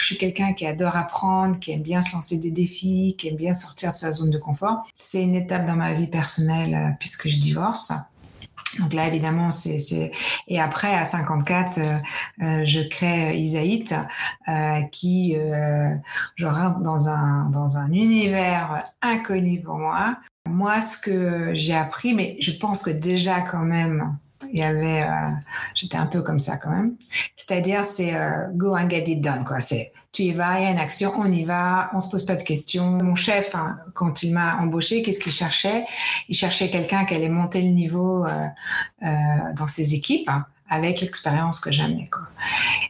je suis quelqu'un qui adore apprendre, qui aime bien se lancer des défis, qui aime bien sortir de sa zone de confort. C'est une étape dans ma vie personnelle euh, puisque je divorce. Donc là, évidemment, c'est et après à 54, euh, euh, je crée Isaït, euh, qui euh, je rentre dans un dans un univers inconnu pour moi. Moi, ce que j'ai appris, mais je pense que déjà quand même, il y avait, euh, j'étais un peu comme ça quand même. C'est-à-dire, c'est euh, go and get it done, quoi. C'est tu y vas, il y a une action, on y va, on se pose pas de questions. Mon chef, hein, quand il m'a embauché, qu'est-ce qu'il cherchait? Il cherchait quelqu'un qui allait monter le niveau euh, euh, dans ses équipes. hein, avec l'expérience que j'amenais.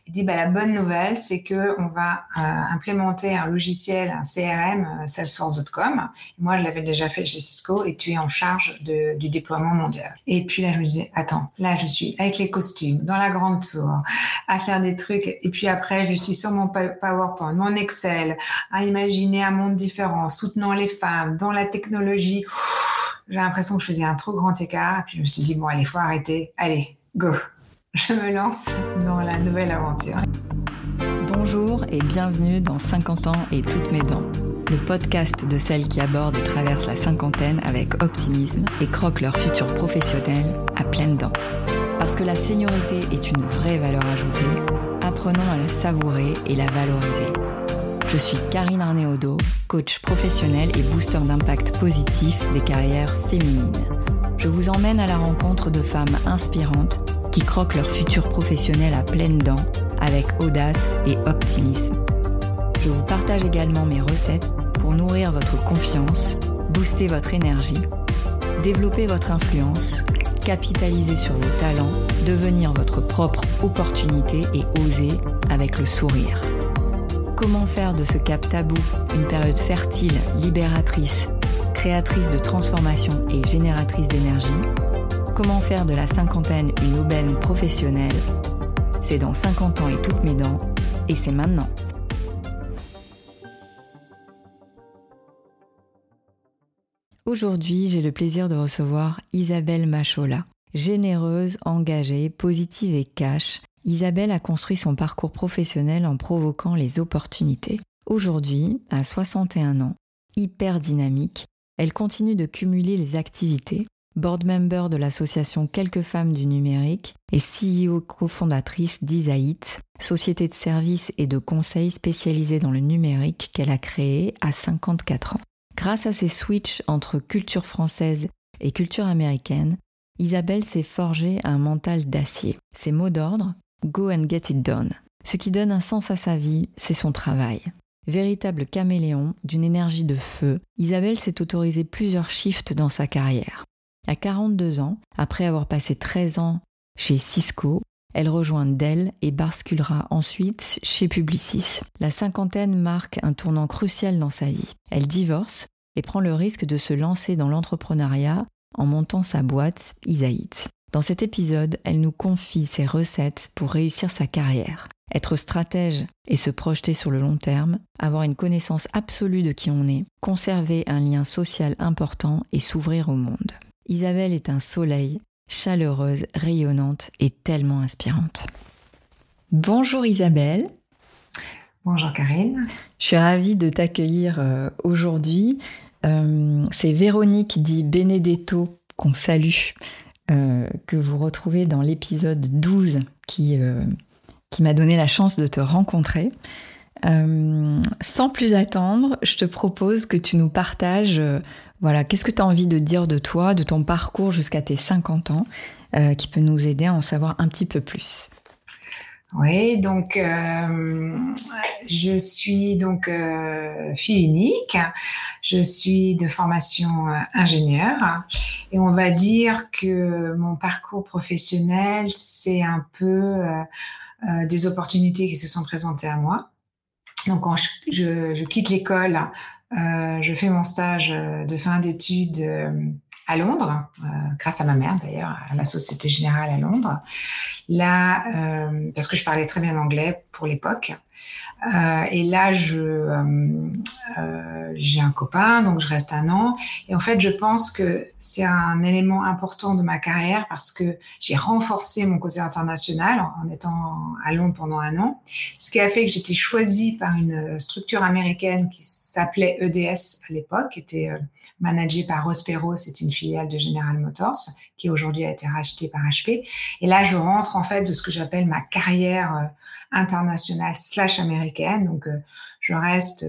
Il dit bah, la bonne nouvelle, c'est que on va euh, implémenter un logiciel, un CRM, euh, Salesforce.com. Moi, je l'avais déjà fait chez Cisco et tu es en charge du déploiement mondial. Et puis là, je me disais attends, là, je suis avec les costumes dans la grande tour à faire des trucs. Et puis après, je suis sur mon PowerPoint, mon Excel, à imaginer un monde différent, soutenant les femmes dans la technologie. J'ai l'impression que je faisais un trop grand écart. Et puis je me suis dit bon, allez, faut arrêter. Allez, go je me lance dans la nouvelle aventure. Bonjour et bienvenue dans 50 ans et toutes mes dents, le podcast de celles qui abordent et traversent la cinquantaine avec optimisme et croquent leur futur professionnel à pleines dents. Parce que la seniorité est une vraie valeur ajoutée, apprenons à la savourer et la valoriser. Je suis Karine Arnéodo, coach professionnel et booster d'impact positif des carrières féminines. Je vous emmène à la rencontre de femmes inspirantes qui croquent leur futur professionnel à pleines dents avec audace et optimisme. Je vous partage également mes recettes pour nourrir votre confiance, booster votre énergie, développer votre influence, capitaliser sur vos talents, devenir votre propre opportunité et oser avec le sourire. Comment faire de ce cap tabou une période fertile, libératrice, créatrice de transformation et génératrice d'énergie? Comment faire de la cinquantaine une aubaine professionnelle C'est dans 50 ans et toutes mes dents, et c'est maintenant. Aujourd'hui, j'ai le plaisir de recevoir Isabelle Machola. Généreuse, engagée, positive et cash, Isabelle a construit son parcours professionnel en provoquant les opportunités. Aujourd'hui, à 61 ans, hyper dynamique, elle continue de cumuler les activités board member de l'association Quelques femmes du numérique et CEO cofondatrice d'Isaït, société de services et de conseils spécialisée dans le numérique qu'elle a créée à 54 ans. Grâce à ses switches entre culture française et culture américaine, Isabelle s'est forgée un mental d'acier. Ses mots d'ordre Go and get it done. Ce qui donne un sens à sa vie, c'est son travail. Véritable caméléon, d'une énergie de feu, Isabelle s'est autorisée plusieurs shifts dans sa carrière. À 42 ans, après avoir passé 13 ans chez Cisco, elle rejoint Dell et basculera ensuite chez Publicis. La cinquantaine marque un tournant crucial dans sa vie. Elle divorce et prend le risque de se lancer dans l'entrepreneuriat en montant sa boîte Isaït. Dans cet épisode, elle nous confie ses recettes pour réussir sa carrière. Être stratège et se projeter sur le long terme, avoir une connaissance absolue de qui on est, conserver un lien social important et s'ouvrir au monde. Isabelle est un soleil, chaleureuse, rayonnante et tellement inspirante. Bonjour Isabelle. Bonjour Karine. Je suis ravie de t'accueillir euh, aujourd'hui. Euh, C'est Véronique dit Benedetto qu'on salue, euh, que vous retrouvez dans l'épisode 12 qui, qui m'a donné la chance de te rencontrer. Euh, sans plus attendre, je te propose que tu nous partages voilà, qu'est-ce que tu as envie de dire de toi, de ton parcours jusqu'à tes 50 ans, euh, qui peut nous aider à en savoir un petit peu plus? Oui, donc euh, je suis donc euh, fille unique. Je suis de formation ingénieure et on va dire que mon parcours professionnel c'est un peu des opportunités qui se sont présentées à moi. Donc quand je, quitte l'école, je fais mon stage de fin d'études euh, à Londres, euh, grâce à ma mère d'ailleurs, à la Société Générale à Londres. Là, euh, parce que je parlais très bien anglais pour l'époque. Euh, et là, j'ai un copain, donc je reste un an. Et en fait, je pense que c'est un élément important de ma carrière parce que j'ai renforcé mon côté international en étant à Londres pendant un an, ce qui a fait que j'étais choisie par une structure américaine qui s'appelait EDS à l'époque, qui était managée par Rospero, c'est une filiale de General Motors qui aujourd'hui a été rachetée par HP. Et là, je rentre en fait de ce que j'appelle ma carrière internationale slash américaine. Donc, euh, je reste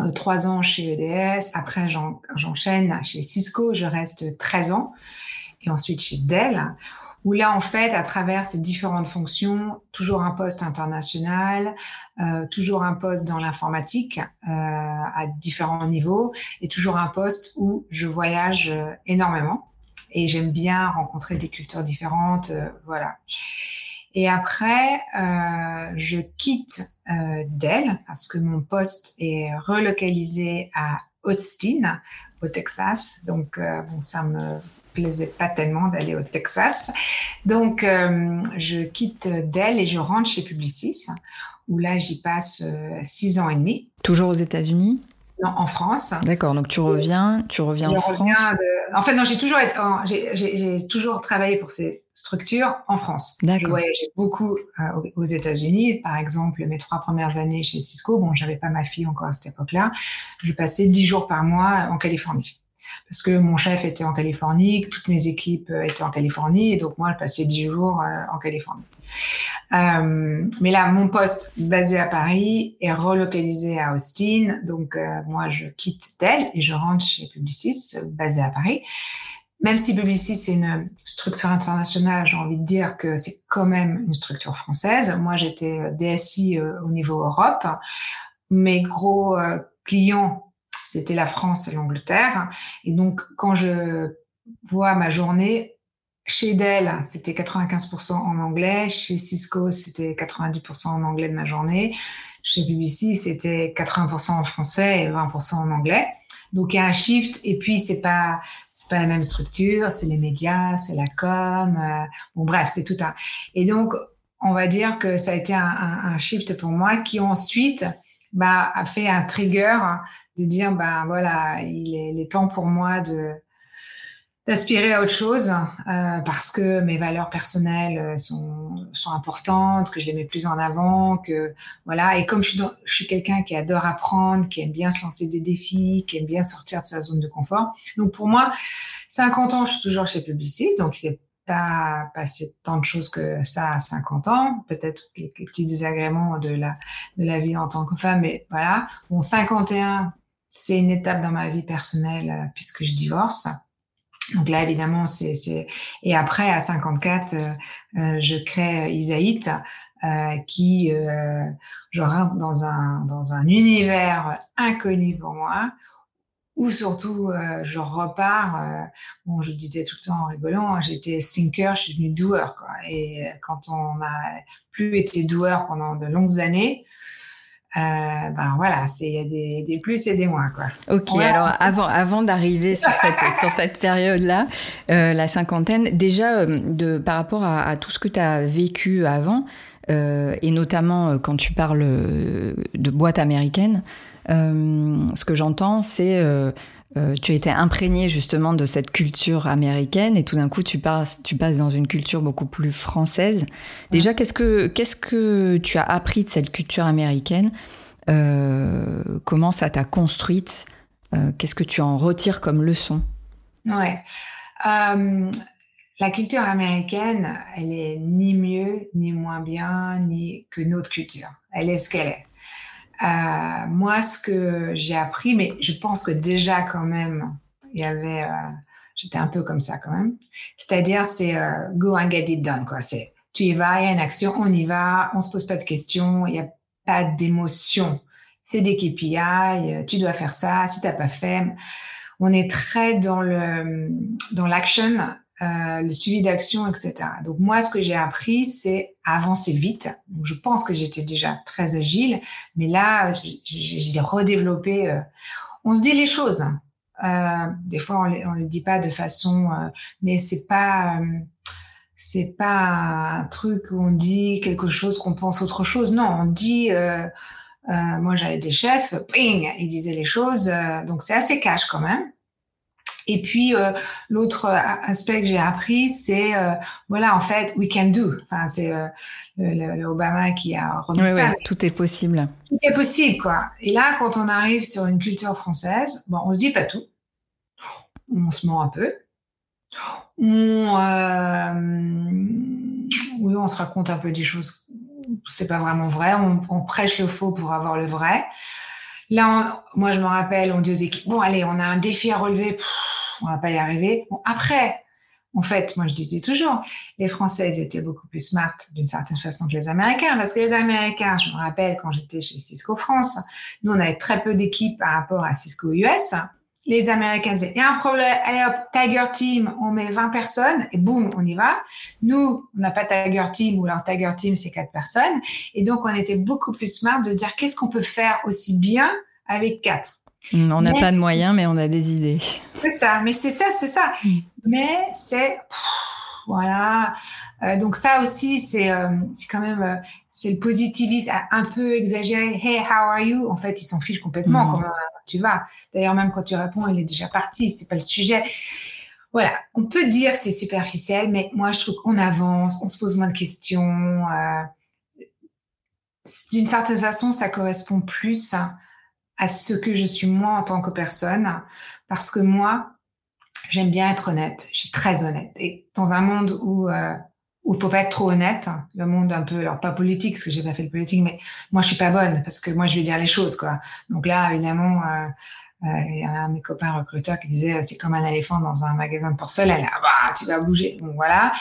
euh, trois ans chez EDS. Après, j'enchaîne chez Cisco. Je reste 13 ans. Et ensuite chez Dell, où là, en fait, à travers ces différentes fonctions, toujours un poste international, euh, toujours un poste dans l'informatique à différents niveaux, et toujours un poste où je voyage énormément. Et j'aime bien rencontrer des cultures différentes. voilà. Et après, euh, je quitte euh, Dell parce que mon poste est relocalisé à Austin, au Texas. Donc, euh, bon, ça me plaisait pas tellement d'aller au Texas. Donc, euh, je quitte Dell et je rentre chez Publicis, où là, j'y passe euh, six ans et demi. Toujours aux États-Unis? Non, en France. D'accord, donc tu reviens, tu reviens en France? En fait, non, j'ai toujours, j'ai toujours travaillé pour ces structures en France. D'accord. Ouais, j'ai beaucoup euh, aux États-Unis. Par exemple, mes trois premières années chez Cisco, bon, j'avais pas ma fille encore à cette époque-là. Je passais dix jours par mois en Californie parce que mon chef était en Californie, que toutes mes équipes euh, étaient en Californie, et donc moi, je passais dix jours euh, en Californie. Euh, mais là, mon poste basé à Paris est relocalisé à Austin, donc moi, je quitte Dell et je rentre chez Publicis, basé à Paris. Même si Publicis c'est une structure internationale, j'ai envie de dire que c'est quand même une structure française. Moi, j'étais DSI au niveau Europe. Mes gros clients c'était la France et l'Angleterre. Et donc, quand je vois ma journée, chez Dell, c'était 95% en anglais. Chez Cisco, c'était 90% en anglais de ma journée. Chez BBC, c'était 80% en français et 20% en anglais. Donc, il y a un shift. Et puis, c'est pas, c'est pas la même structure. C'est les médias, c'est la com. Euh, bon, bref, c'est tout un. Et donc, on va dire que ça a été un, shift pour moi qui ensuite bah, a fait un trigger de dire, ben voilà, il est, il est temps pour moi de d'aspirer à autre chose euh, parce que mes valeurs personnelles euh, sont, sont importantes, que je les mets plus en avant, que voilà. Et comme je suis, je suis quelqu'un qui adore apprendre, qui aime bien se lancer des défis, qui aime bien sortir de sa zone de confort. Donc pour moi, 50 ans, je suis toujours chez Publicis, donc c'est pas passé tant de choses que ça à 50 ans, peut-être quelques petits désagréments de la, de la vie en tant que femme, mais voilà. Bon, 51, c'est une étape dans ma vie personnelle euh, puisque je divorce. Donc là, évidemment, c'est, et après, à 54, euh, euh, je crée Isaït, euh, qui, je rentre dans un dans un univers inconnu pour moi, ou surtout euh, je repars. Euh, bon, je disais tout le temps en rigolant, hein, j'étais thinker, je suis devenue doer. Quoi. Et euh, quand on a plus été doueur pendant de longues années, euh, ben voilà, il y a des, des, plus et des moins quoi. Ok, alors avant avant d'arriver sur cette sur cette période là, euh, la cinquantaine, déjà de par rapport à, à tout ce que tu as vécu avant et notamment quand tu parles de boîte américaine, ce que j'entends, c'est euh, euh, tu as été imprégné justement de cette culture américaine et tout d'un coup tu passes, tu passes dans une culture beaucoup plus française. Déjà, qu'est-ce que, qu'est-ce que tu as appris de cette culture américaine? Euh, Comment ça t'a construite? Euh, Qu'est-ce que tu en retires comme leçon? Ouais. Euh, la culture américaine, elle est ni mieux, ni moins bien, ni que notre culture. Elle est ce qu'elle est. Euh, moi, ce que j'ai appris, mais je pense que déjà quand même, il y avait, euh, j'étais un peu comme ça quand même. C'est-à-dire, c'est euh, go and get it done, quoi. C'est tu y vas, il y a une action, on y va, on se pose pas de questions, il n'y a pas d'émotion. C'est des KPI, euh, tu dois faire ça, si t'as pas fait. On est très dans le dans l'action euh, le suivi d'action, etc. Donc moi, ce que j'ai appris, c'est avancer vite. Donc je pense que j'étais déjà très agile, mais là, j'ai redéveloppé. Euh, on se dit les choses. Hein. Euh, des fois, on ne le dit pas de façon, euh, mais c'est pas c'est pas un truc où on dit quelque chose qu'on pense autre chose. Non, on dit. Euh, euh, moi, j'avais des chefs, ping, ils disaient les choses. Euh, donc c'est assez cash quand même. Et puis euh, l'autre aspect que j'ai appris, c'est voilà en fait we can do. Enfin c'est le, Obama qui a remis oui, ça. Oui, tout est possible. Tout est possible quoi. Et là quand on arrive sur une culture française, bon on se dit pas tout, on se ment un peu, on oui on se raconte un peu des choses c'est pas vraiment vrai. On, prêche le faux pour avoir le vrai. Là, moi, je me rappelle, on dit aux équipes, bon, allez, on a un défi à relever, on va pas y arriver. Bon, après, en fait, moi, je disais toujours, les Français, étaient beaucoup plus smart d'une certaine façon que les Américains, parce que les Américains, je me rappelle quand j'étais chez Cisco France, nous, on avait très peu d'équipes par rapport à Cisco US les Américains disaient, il y a un problème, allez hop, Tiger Team, on met 20 personnes et boum, on y va. Nous, on n'a pas Tiger Team ou leur Tiger Team, c'est quatre personnes. Et donc, on était beaucoup plus smart de dire qu'est-ce qu'on peut faire aussi bien avec quatre? Hmm, on n'a pas de moyens, mais on a des idées. C'est ça, mais c'est ça, c'est ça. Hmm. Mais c'est, voilà. Euh, donc ça aussi, c'est euh, quand même, euh, c'est le positivisme un peu exagéré. Hey, how are you? En fait, ils s'en fichent complètement. Hmm. Comment tu vas? D'ailleurs, même quand tu réponds, il est déjà parti. C'est pas le sujet. Voilà, on peut dire c'est superficiel, mais moi je trouve qu'on avance, on se pose moins de questions. D'une certaine façon, ça correspond plus à ce que je suis moi en tant que personne, parce que moi, j'aime bien être honnête. Je suis très honnête. Et dans un monde où où il faut pas être trop honnête. Le monde un peu, alors pas politique, parce que j'ai pas fait de politique, mais moi je suis pas bonne parce que moi je vais dire les choses quoi. Donc là évidemment, euh, euh, il y a un de mes copains recruteurs qui disait c'est comme un éléphant dans un magasin de porcelaine. Ah bah tu vas bouger. Bon voilà.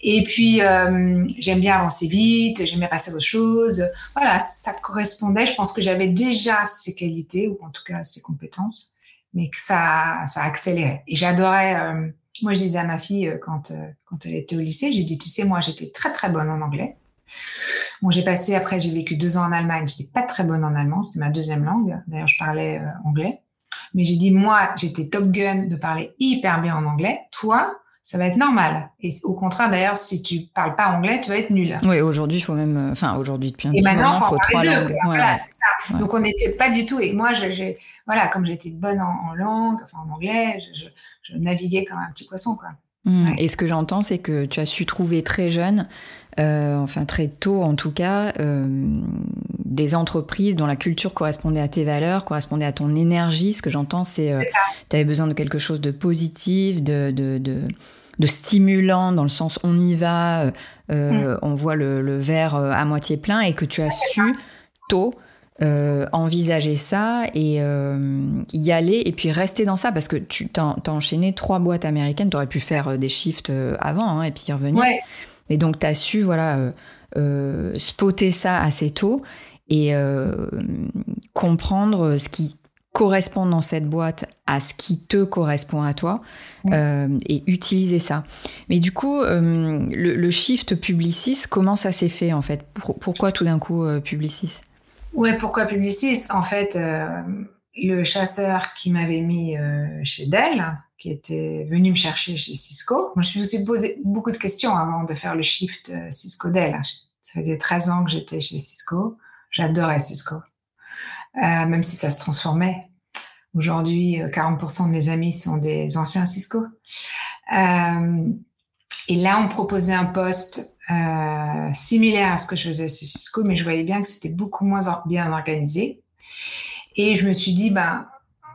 Et puis euh, j'aime bien avancer vite, j'aime bien passer aux choses. Voilà, ça correspondait. Je pense que j'avais déjà ces qualités ou en tout cas ces compétences, mais que ça ça accélérait. Et j'adorais moi, je disais à ma fille euh, quand, euh, quand elle était au lycée, j'ai dit, tu sais, moi, j'étais très très bonne en anglais. Bon, j'ai passé après, j'ai vécu deux ans en Allemagne. J'étais pas très bonne en allemand, c'était ma deuxième langue. D'ailleurs, je parlais euh, anglais. Mais j'ai dit, moi, j'étais top gun de parler hyper bien en anglais. Toi, ça va être normal. Et au contraire, d'ailleurs, si tu parles pas anglais, tu vas être nul. Oui, aujourd'hui, il faut même, enfin, aujourd'hui, depuis un petit moment, il faut trois langues. Voilà, c'est ça. Donc, on n'était pas du tout. Et moi, j'ai, voilà, comme j'étais bonne en, langue, enfin, en anglais, je, je, naviguais comme un petit poisson, quoi. Mmh. Et ce que j'entends, c'est que tu as su trouver très jeune, euh, enfin très tôt en tout cas, euh, des entreprises dont la culture correspondait à tes valeurs, correspondait à ton énergie. Ce que j'entends, c'est euh, tu avais besoin de quelque chose de positif, de, de, de, de stimulant dans le sens on y va, euh, euh, mm. on voit le, verre euh, à moitié plein et que tu as su tôt envisager ça et y aller et puis rester dans ça parce que tu t'as enchaîné trois boîtes américaines, tu aurais pu faire des shifts avant hein, et puis y revenir. Mais donc tu as su voilà spotter ça assez tôt et comprendre ce qui correspond dans cette boîte à ce qui te correspond à toi euh, et utiliser ça. Mais du coup, euh, le, shift Publicis, comment ça s'est fait en fait? Pourquoi tout d'un coup euh, Publicis? Ouais, pourquoi Publicis? En fait, le chasseur qui m'avait mis chez Dell, qui était venu me chercher chez Cisco, moi, je me suis posé beaucoup de questions avant de faire le shift Cisco-Dell. Ça faisait 13 ans que j'étais chez Cisco. J'adorais Cisco. Euh, même si ça se transformait. Aujourd'hui, 40% euh, de mes amis sont des anciens Cisco. Euh, et là, on proposait un poste euh, similaire à ce que je faisais chez Cisco, mais je voyais bien que c'était beaucoup moins bien organisé. Et je me suis dit, ben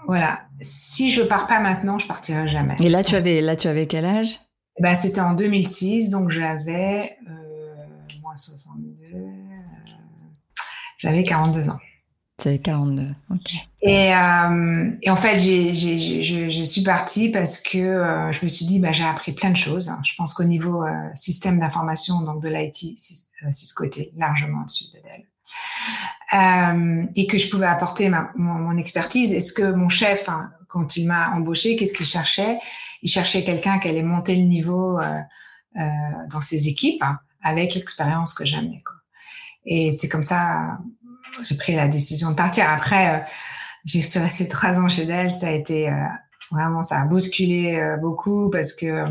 voilà, si je pars pas maintenant, je partirai jamais. Et là, tu avais, là, tu avais quel âge? Ben, C'était en 2006, donc j'avais euh, moins 62, euh, j'avais 42 ans. Tu avais 42. Et, euh, et, en fait, j'ai, je, suis partie parce que euh, je me suis dit, bah, j'ai appris plein de choses. Je pense qu'au niveau euh, système d'information, donc de l'IT, Cisco était largement au-dessus de Dell. Et que je pouvais apporter ma, mon, expertise. Est-ce que mon chef, hein, quand il m'a embauché, qu'est-ce qu'il cherchait? Il cherchait quelqu'un qui allait monter le niveau dans ses équipes hein, avec l'expérience que j'amenais. Et c'est comme ça j'ai pris la décision de partir. Après, euh, j'ai suis trois ans chez Dell. Ça a été euh, vraiment, ça a bousculé euh, beaucoup parce que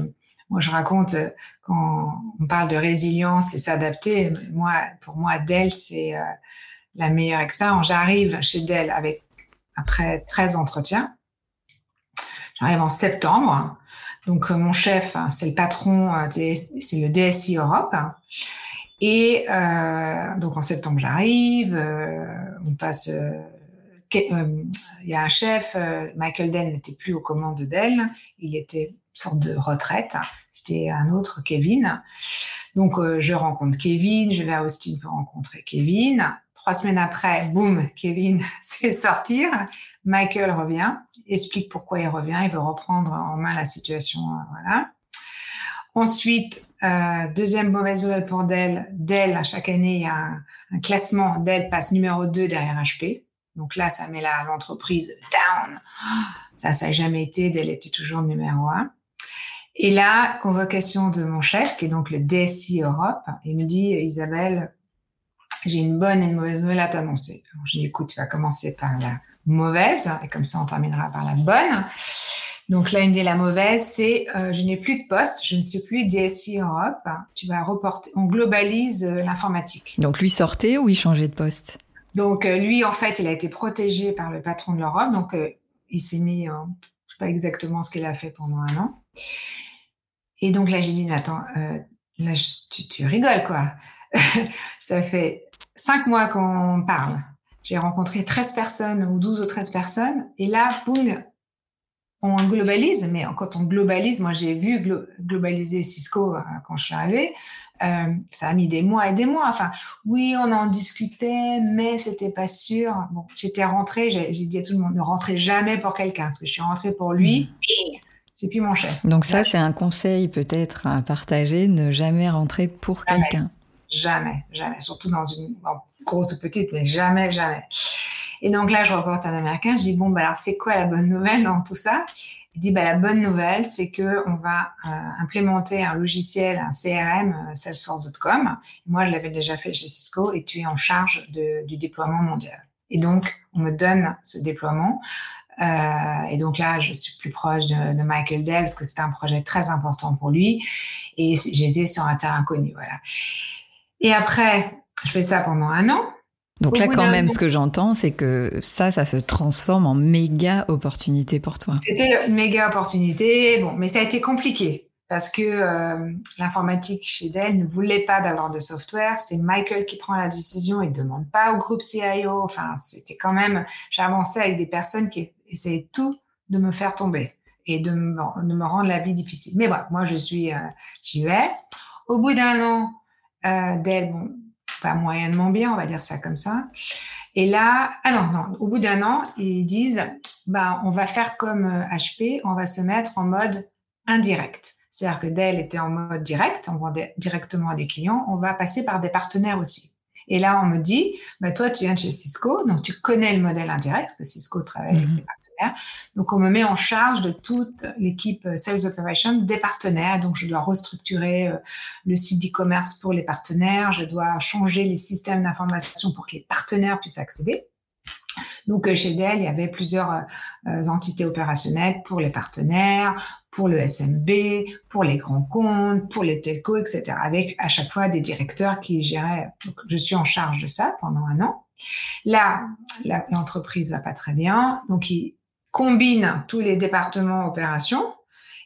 moi, je raconte quand on parle de résilience et s'adapter. Moi, pour moi, Dell, c'est la meilleure expérience. J'arrive chez Dell avec après 13 entretiens. J'arrive en septembre. Donc mon chef, c'est le patron, c'est le DSI Europe. Et euh, donc en septembre, j'arrive, euh, on passe. Euh, il y a un chef, Michael Dell n'était plus aux commandes de Dell, il était une sorte de retraite. C'était un autre Kevin. Donc je rencontre Kevin, je vais à Austin pour rencontrer Kevin. Trois semaines après, boum, Kevin se fait sortir. Michael revient, explique pourquoi il revient, il veut reprendre en main la situation, voilà. Ensuite, euh, deuxième mauvaise nouvelle pour Dell. Dell, chaque année, il y a un, classement. Dell passe numéro 2 derrière HP. Donc là, ça met l'entreprise down. Ça, ça n'a jamais été. Dell était toujours numéro 1. Et là, convocation de mon chef, qui est donc le DSI Europe, il me dit, Isabelle, j'ai une bonne et une mauvaise nouvelle à t'annoncer. Je dis, écoute, tu vas commencer par la mauvaise, et comme ça, on terminera par la bonne. Donc dit la mauvaise, c'est euh, je n'ai plus de poste, je ne suis plus DSI Europe. Tu vas reporter, on globalise euh, l'informatique. Donc lui sortait ou il changeait de poste? Donc euh, lui, en fait, il a été protégé par le patron de l'Europe. Donc il s'est mis, je sais pas exactement ce qu'il a fait pendant un an. Et donc là, j'ai dit, mais attends, là, tu, tu rigoles quoi Ça fait cinq mois qu'on parle. J'ai rencontré 13 personnes ou 12 ou 13 personnes. Et là, boum, on globalise, mais quand on globalise, moi j'ai vu globaliser Cisco euh, quand je suis arrivée, euh, ça a mis des mois et des mois. Enfin, oui, on en discutait, mais c'était pas sûr. Bon, j'étais rentrée, j'ai dit à tout le monde ne rentrez jamais pour quelqu'un, parce que je suis rentrée pour lui. Mmh. C'est plus mon chef. Donc ça, c'est un conseil peut-être à partager, ne jamais rentrer pour quelqu'un. Jamais, jamais. Surtout dans une grosse ou petite, mais jamais, jamais. Et donc là, je reporte un Américain, je dis, bon, bah, alors c'est quoi la bonne nouvelle dans tout ça? Il dit, bah, la bonne nouvelle, c'est que on va euh, implémenter un logiciel, un CRM, euh, Salesforce.com. Moi, je l'avais déjà fait chez Cisco et tu es en charge de, du déploiement mondial. Et donc, on me donne ce déploiement. Euh, et donc là, je suis plus proche de, de Michael Dell parce que c'était un projet très important pour lui. Et j'étais sur un terrain connu, voilà. Et après, je fais ça pendant un an. Donc là, quand même, ce que j'entends, c'est que ça, ça se transforme en méga opportunité pour toi. C'était une méga opportunité, bon, mais ça a été compliqué parce que euh, l'informatique chez Dell ne voulait pas d'avoir de software. C'est Michael qui prend la décision et ne demande pas au groupe CIO. Enfin, c'était quand même, j'avançais avec des personnes qui essayaient tout de me faire tomber et de me, de me rendre la vie difficile. Mais bon, moi, je suis, euh, j'y vais. Au bout d'un an, euh, Dell, bon, pas moyennement bien, on va dire ça comme ça. Et là, ah non, non, au bout d'un an, ils disent, bah, on va faire comme HP, euh, on va se mettre en mode indirect. C'est-à-dire que Dell était en mode direct, on vendait directement à des clients, on va passer par des partenaires aussi. Et là, on me dit, bah, toi, tu viens de chez Cisco, donc tu connais le modèle indirect, parce que Cisco travaille avec mhm. des partenaires. Donc, on me met en charge de toute l'équipe euh, Sales Operations des partenaires. Donc, je dois restructurer euh, le site d'e-commerce pour les partenaires. Je dois changer les systèmes d'information pour que les partenaires puissent accéder. Donc euh, chez Dell, il y avait plusieurs entités opérationnelles pour les partenaires, pour le SMB, pour les grands comptes, pour les telcos, etc. Avec à chaque fois des directeurs qui géraient. Donc je suis en charge de ça pendant un an. Là, l'entreprise va pas très bien, donc ils combinent tous les départements opérations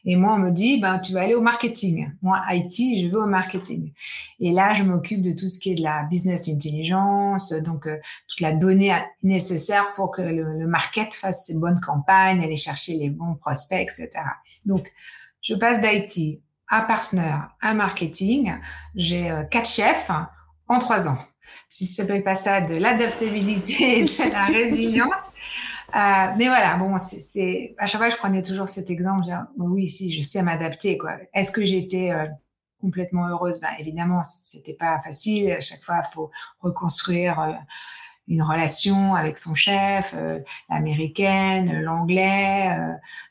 et moi, on me dit, ben, tu vas aller au marketing. Moi, IT, je veux au marketing. Et là, je m'occupe de tout ce qui est de la business intelligence, donc euh, toute la donnée nécessaire pour que le, market fasse ses bonnes campagnes, aller chercher les bons prospects, etc. Donc, je passe d'IT à partenaire à marketing. J'ai euh, quatre chefs en trois ans. Si ça s'appelle pas ça de l'adaptabilité et de la résilience, euh, mais voilà, bon, c'est à chaque fois je prenais toujours cet exemple. oui, si je sais m'adapter, quoi. Est-ce que j'étais euh, complètement heureuse? Ben évidemment, c'était pas facile. À chaque fois, faut reconstruire euh, une relation avec son chef, l'américaine, l'anglais.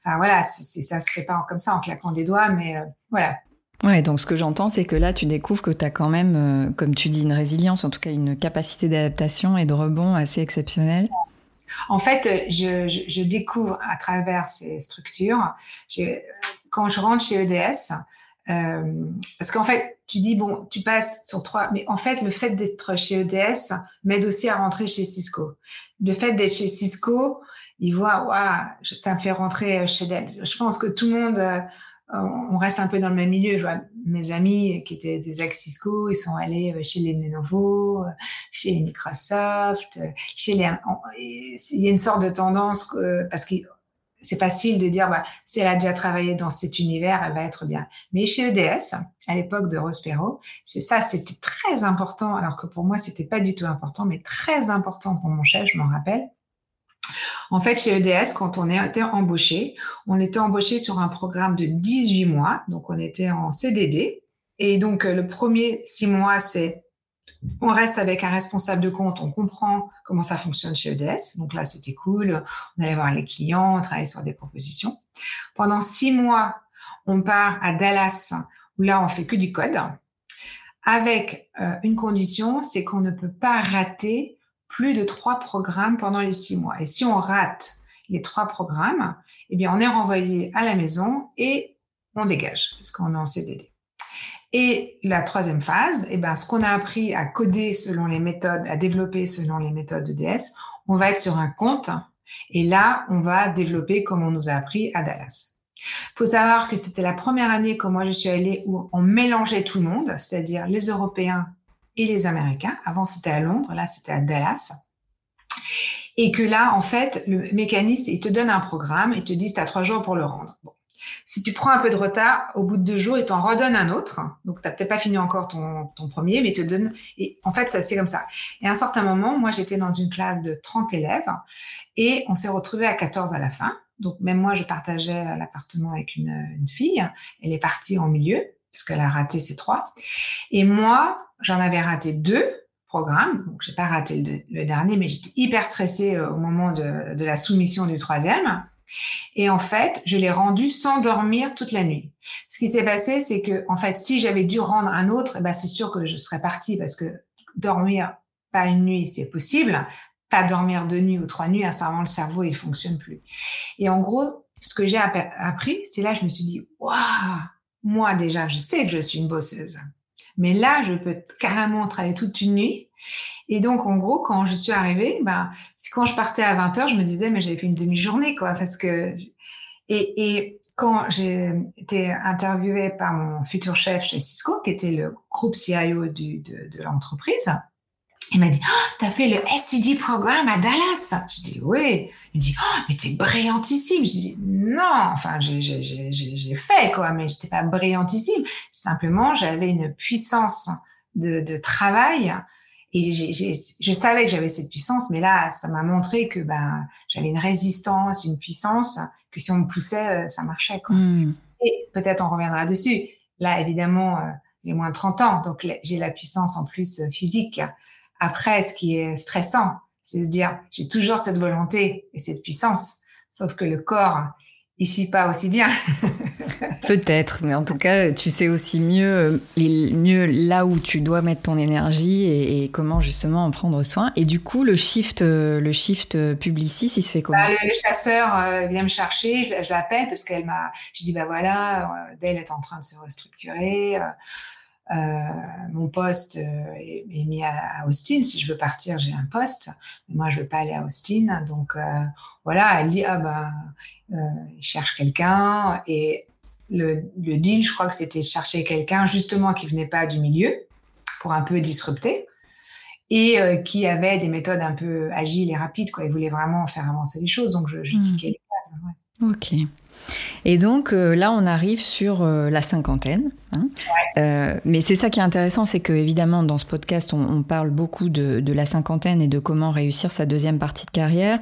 enfin voilà, c'est ça se prépare comme ça en claquant des doigts, mais voilà. Ouais, donc ce que j'entends, c'est que là, tu découvres que tu as quand même, comme tu dis, une résilience, en tout cas une capacité d'adaptation et de rebond assez exceptionnelle. En fait, je, découvre à travers ces structures, quand je rentre chez EDS, parce qu'en fait, tu dis, bon, tu passes sur trois, mais en fait, le fait d'être chez EDS m'aide aussi à rentrer chez Cisco. Le fait d'être chez Cisco, ils voient, waouh, ça me fait rentrer chez Dell. Je pense que tout le monde, on reste un peu dans le même milieu. Je vois mes amis qui étaient des ex Cisco, ils sont allés chez les Lenovo, chez les Microsoft, chez les. Il y a une sorte de tendance parce que c'est facile de dire, bah, si elle a déjà travaillé dans cet univers, elle va être bien. Mais chez EDS, à l'époque de Rospero, c'est ça, c'était très important, alors que pour moi, c'était pas du tout important, mais très important pour mon chef, je m'en rappelle. En fait, chez EDS, quand on était embauché, on était embauché sur un programme de 18 mois, donc on était en CDD. Et donc, le premier six mois, c'est on reste avec un responsable de compte, on comprend comment ça fonctionne chez EDS. Donc là, c'était cool. On allait voir les clients, on travaillait sur des propositions. Pendant six mois, on part à Dallas, où là, on fait que du code, avec euh, une condition, c'est qu'on ne peut pas rater plus de trois programmes pendant les six mois. Et si on rate les trois programmes, eh bien, on est renvoyé à la maison et on dégage, parce qu'on est en CDD. Et la troisième phase, eh ben, ce qu'on a appris à coder selon les méthodes, à développer selon les méthodes de DS, on va être sur un compte et là, on va développer comme on nous a appris à Dallas. Faut savoir que c'était la première année que moi je suis allée où on mélangeait tout le monde, c'est-à-dire les Européens et les Américains. Avant c'était à Londres, là c'était à Dallas. Et que là, en fait, le mécanisme, il te donne un programme et te dit, tu as trois jours pour le rendre. Bon. Si tu prends un peu de retard, au bout de deux jours, il t'en redonne un autre. Donc, tu n'as peut-être pas fini encore ton, premier, mais il te donne... Et en fait, ça c'est comme ça. Et à un certain moment, moi, j'étais dans une classe de 30 élèves et on s'est retrouvé à 14 à la fin. Donc, même moi, je partageais l'appartement avec une fille. Elle est partie en milieu parce qu'elle a raté ses trois. Et moi, j'en avais raté deux programmes. Donc, j'ai pas raté le, dernier, mais j'étais hyper stressée euh, au moment de, la soumission du troisième. Et en fait, je l'ai rendu sans dormir toute la nuit. Ce qui s'est passé, c'est que, en fait, si j'avais dû rendre un autre, ben, c'est sûr que je serais partie parce que dormir pas une nuit, c'est possible. Pas dormir deux nuits ou trois nuits, à moment, le cerveau, il fonctionne plus. Et en gros, ce que j'ai appris, c'est là, je me suis dit, waouh, moi, déjà, je sais que je suis une bosseuse. Mais là, je peux carrément travailler toute une nuit. Et donc, en gros, quand je suis arrivée, ben, quand je partais à 20 h je me disais, mais j'avais fait une demi-journée, quoi, parce que, et, et quand j'ai été interviewée par mon futur chef chez Cisco, qui était le groupe CIO de l'entreprise, il m'a dit, oh, t'as fait le SCD programme à Dallas? Je dis, oui. Il me dit, oh, mais t'es brillantissime. Je dis, non, enfin, j'ai fait, quoi, mais j'étais pas brillantissime. Simplement, j'avais une puissance de, de travail et je savais que j'avais cette puissance, mais là, ça m'a montré que ben, j'avais une résistance, une puissance, que si on me poussait, euh, ça marchait. Quoi. Hmm. Et peut-être on reviendra dessus. Là, évidemment, euh, j'ai moins de 30 ans, donc j'ai la puissance en plus euh, physique. Après, ce qui est stressant, c'est se dire, j'ai toujours cette volonté et cette puissance, sauf que le corps, il suit pas aussi bien. Peut-être, mais en tout cas, tu sais aussi mieux, mieux là où tu dois mettre ton énergie et, comment justement en prendre soin. Et du coup, le shift, le shift publiciste, il se fait comment? Bah, le, chasseur euh, vient me chercher, je, l'appelle parce qu'elle m'a. Je dis bah voilà, euh, Dale est en train de se restructurer. Euh, euh, mon poste euh, est, mis à, Austin. Si je veux partir, j'ai un poste. Mais moi, je veux pas aller à Austin. Donc euh, voilà, elle dit ah ben, il cherche quelqu'un et le, le, deal, je crois que c'était chercher quelqu'un justement qui venait pas du milieu pour un peu disrupter et qui avait des méthodes un peu agiles et rapides. Quoi. Il voulait vraiment faire avancer les choses. Donc je, je mmh. les cases. Ouais. Ok. Et donc euh, là, on arrive sur euh, la cinquantaine. Hein. Euh, mais c'est ça qui est intéressant, c'est que évidemment dans ce podcast, on, parle beaucoup de, la cinquantaine et de comment réussir sa deuxième partie de carrière.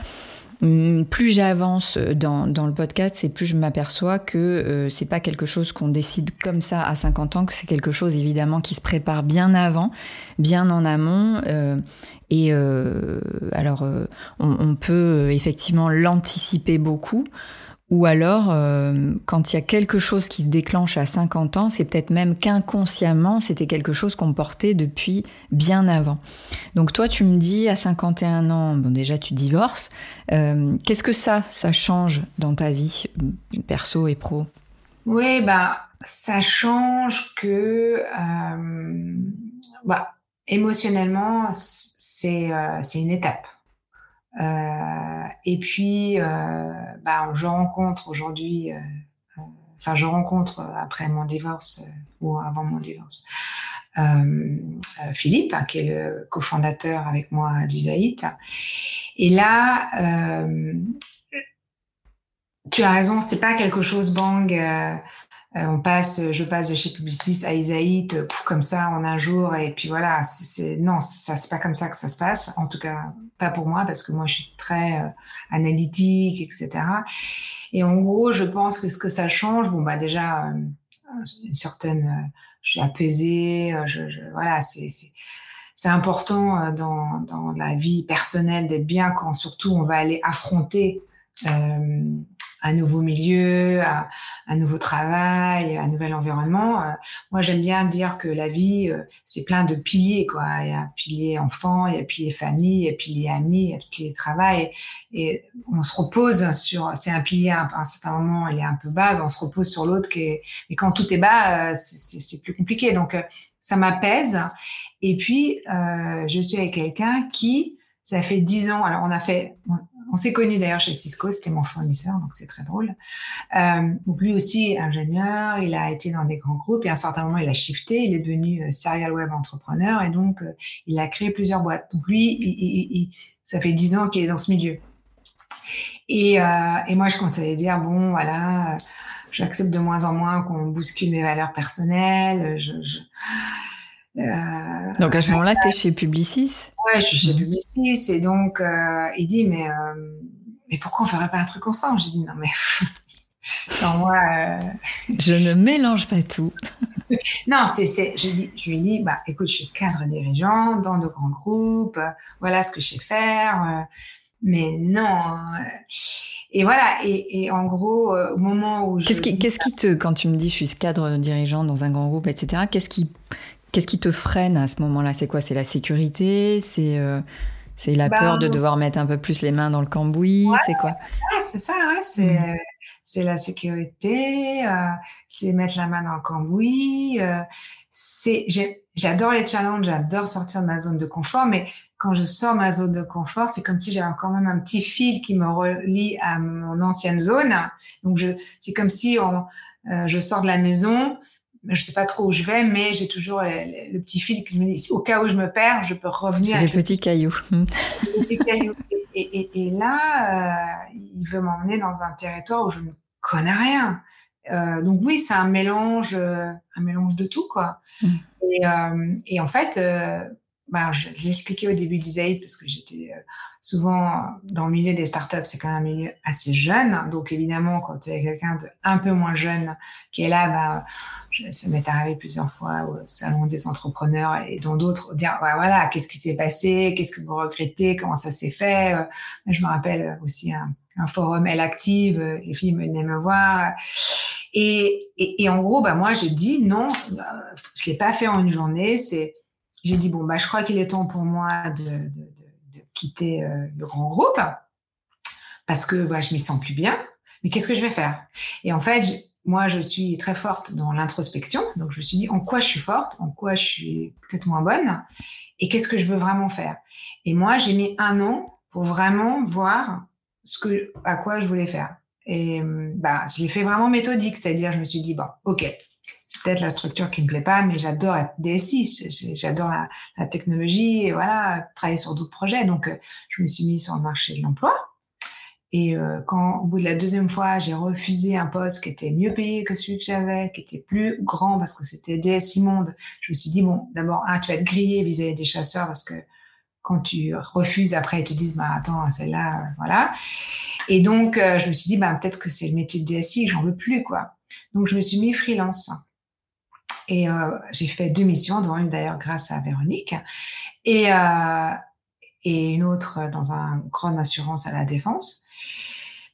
Hum, plus j'avance dans, le podcast, c'est plus je m'aperçois que c'est pas quelque chose qu'on décide comme ça à 50 ans, que c'est quelque chose évidemment qui se prépare bien avant, bien en amont. et alors, on, peut effectivement l'anticiper beaucoup. Ou alors, euh, quand il y a quelque chose qui se déclenche à 50 ans, c'est peut-être même qu'inconsciemment, c'était quelque chose qu'on portait depuis bien avant. Donc toi, tu me dis à 51 ans, bon déjà tu divorces. Euh, qu'est-ce que ça, ça change dans ta vie perso et pro? Oui, bah, ça change que euh, bah, émotionnellement, c'est euh, c'est une étape. Euh, et puis, euh, bah, je rencontre aujourd'hui, euh, enfin, je rencontre après mon divorce ou avant mon divorce, Philippe, hein, qui est le cofondateur avec moi d'Isaït. Et là, tu as raison, c'est pas quelque chose bang. On passe, je passe de chez Publicis à Isaït comme ça en un jour et puis voilà. C'est non, ça c'est pas comme ça que ça se passe. En tout cas, pas pour moi parce que moi je suis très euh, analytique, etc. Et en gros, je pense que ce que ça change, bon bah déjà euh, une certaine, je suis apaisée, je, je voilà, c'est c'est important dans dans la vie personnelle d'être bien quand surtout on va aller affronter euh, un nouveau milieu, un, nouveau travail, un nouvel environnement. Euh, moi, j'aime bien dire que la vie, euh, c'est plein de piliers, quoi. Il y a un pilier enfant, il y a un pilier famille, il y a un pilier ami, il y a un pilier travail. Et on se repose sur, c'est un pilier à un certain moment, il est un peu bas, on se repose sur l'autre qui est, mais quand tout est bas, euh, c'est plus compliqué. Donc, ça m'apaise. Et puis, je suis avec quelqu'un qui, ça fait dix ans, alors on a fait, on s'est connus d'ailleurs chez Cisco, c'était mon fournisseur, donc c'est très drôle. Euh, donc lui aussi ingénieur, il a été dans des grands groupes et à un certain moment il a shifté, il est devenu euh, serial web entrepreneur et donc euh, il a créé plusieurs boîtes. Donc lui, ça fait dix ans qu'il est dans ce milieu. Et, moi je à dire bon voilà, j'accepte de moins en moins qu'on bouscule mes valeurs personnelles. Donc à ce moment-là, tu es chez Publicis Ouais, je suis chez Publicis. Et donc, euh, il dit, mais, euh, mais pourquoi on ferait pas un truc ensemble? J'ai dit, non, mais. non, moi. je ne mélange pas tout. non, c'est, c'est, je, dis, je lui ai dit, bah, écoute, je suis cadre dirigeant dans de grands groupes, voilà ce que je sais faire. mais non. Et voilà, et, et en gros, au moment où. Qu'est-ce qui, qu'est-ce qui te, quand tu me dis je suis cadre dirigeant dans un grand groupe, etc., qu'est-ce qui Qu'est-ce qui te freine à ce moment-là? C'est quoi? C'est la sécurité? C'est euh, c'est la bah, peur de devoir mettre un peu plus les mains dans le cambouis? C'est quoi? C'est ça, c'est mmh. c'est la sécurité, euh, c'est mettre la main dans le cambouis. Euh, c'est j'adore les challenges, j'adore sortir de ma zone de confort, mais quand je sors de ma zone de confort, c'est comme si j'avais quand même un petit fil qui me relie à mon ancienne zone. Donc c'est comme si on, je sors de la maison, je sais pas trop où je vais, mais j'ai toujours le, petit fil qui me dit, au cas où je me perds, je peux revenir. Les petits cailloux. Les petits cailloux. Et, là, euh, il veut m'emmener dans un territoire où je ne connais rien. Euh, donc oui, c'est un mélange, euh, un mélange de tout, quoi. Mm. Et, et, en fait, bah, je l'ai expliqué au début d'Isaïd parce que j'étais souvent dans le milieu des startups, c'est quand même un milieu assez jeune. Donc évidemment, quand tu es quelqu'un de un peu moins jeune qui est là, bah, ça m'est arrivé plusieurs fois au salon des entrepreneurs et dans d'autres, dire bah, voilà, qu'est-ce qui s'est passé, qu'est-ce que vous regrettez, comment ça s'est fait? Je me rappelle aussi un, forum Elle Active, les filles venaient me voir. Et, et, et en gros, bah, moi, je dis non, je l'ai pas fait en une journée. C'est j'ai dit bon bah je crois qu'il est temps pour moi de, de, de, quitter euh, le grand groupe parce que bah, je m'y sens plus bien. Mais qu'est-ce que je vais faire? Et en fait, moi je suis très forte dans l'introspection, donc je me suis dit en quoi je suis forte, en quoi je suis peut-être moins bonne, et qu'est-ce que je veux vraiment faire? Et moi j'ai mis un an pour vraiment voir ce que à quoi je voulais faire. Et bah je l'ai fait vraiment méthodique, c'est-à-dire je me suis dit bon ok peut-être la structure qui me plaît pas, mais j'adore être DSI, j'adore la, technologie et voilà, travailler sur d'autres projets. Donc, euh, je me suis mise sur le marché de l'emploi. Et euh, quand, au bout de la deuxième fois, j'ai refusé un poste qui était mieux payé que celui que j'avais, qui était plus grand parce que c'était DSI Monde, je me suis dit, bon, d'abord, un, tu vas être grillé vis-à-vis des chasseurs parce que quand tu refuses, après, ils te disent, bah, attends, celle-là, euh, voilà. Et donc, je me suis dit, bah, peut-être que c'est le métier de DSI, j'en veux plus, quoi. Donc, je me suis mis freelance. Et euh, j'ai fait deux missions, dont une d'ailleurs grâce à Véronique, et, euh, et une autre dans un grande assurance à la défense.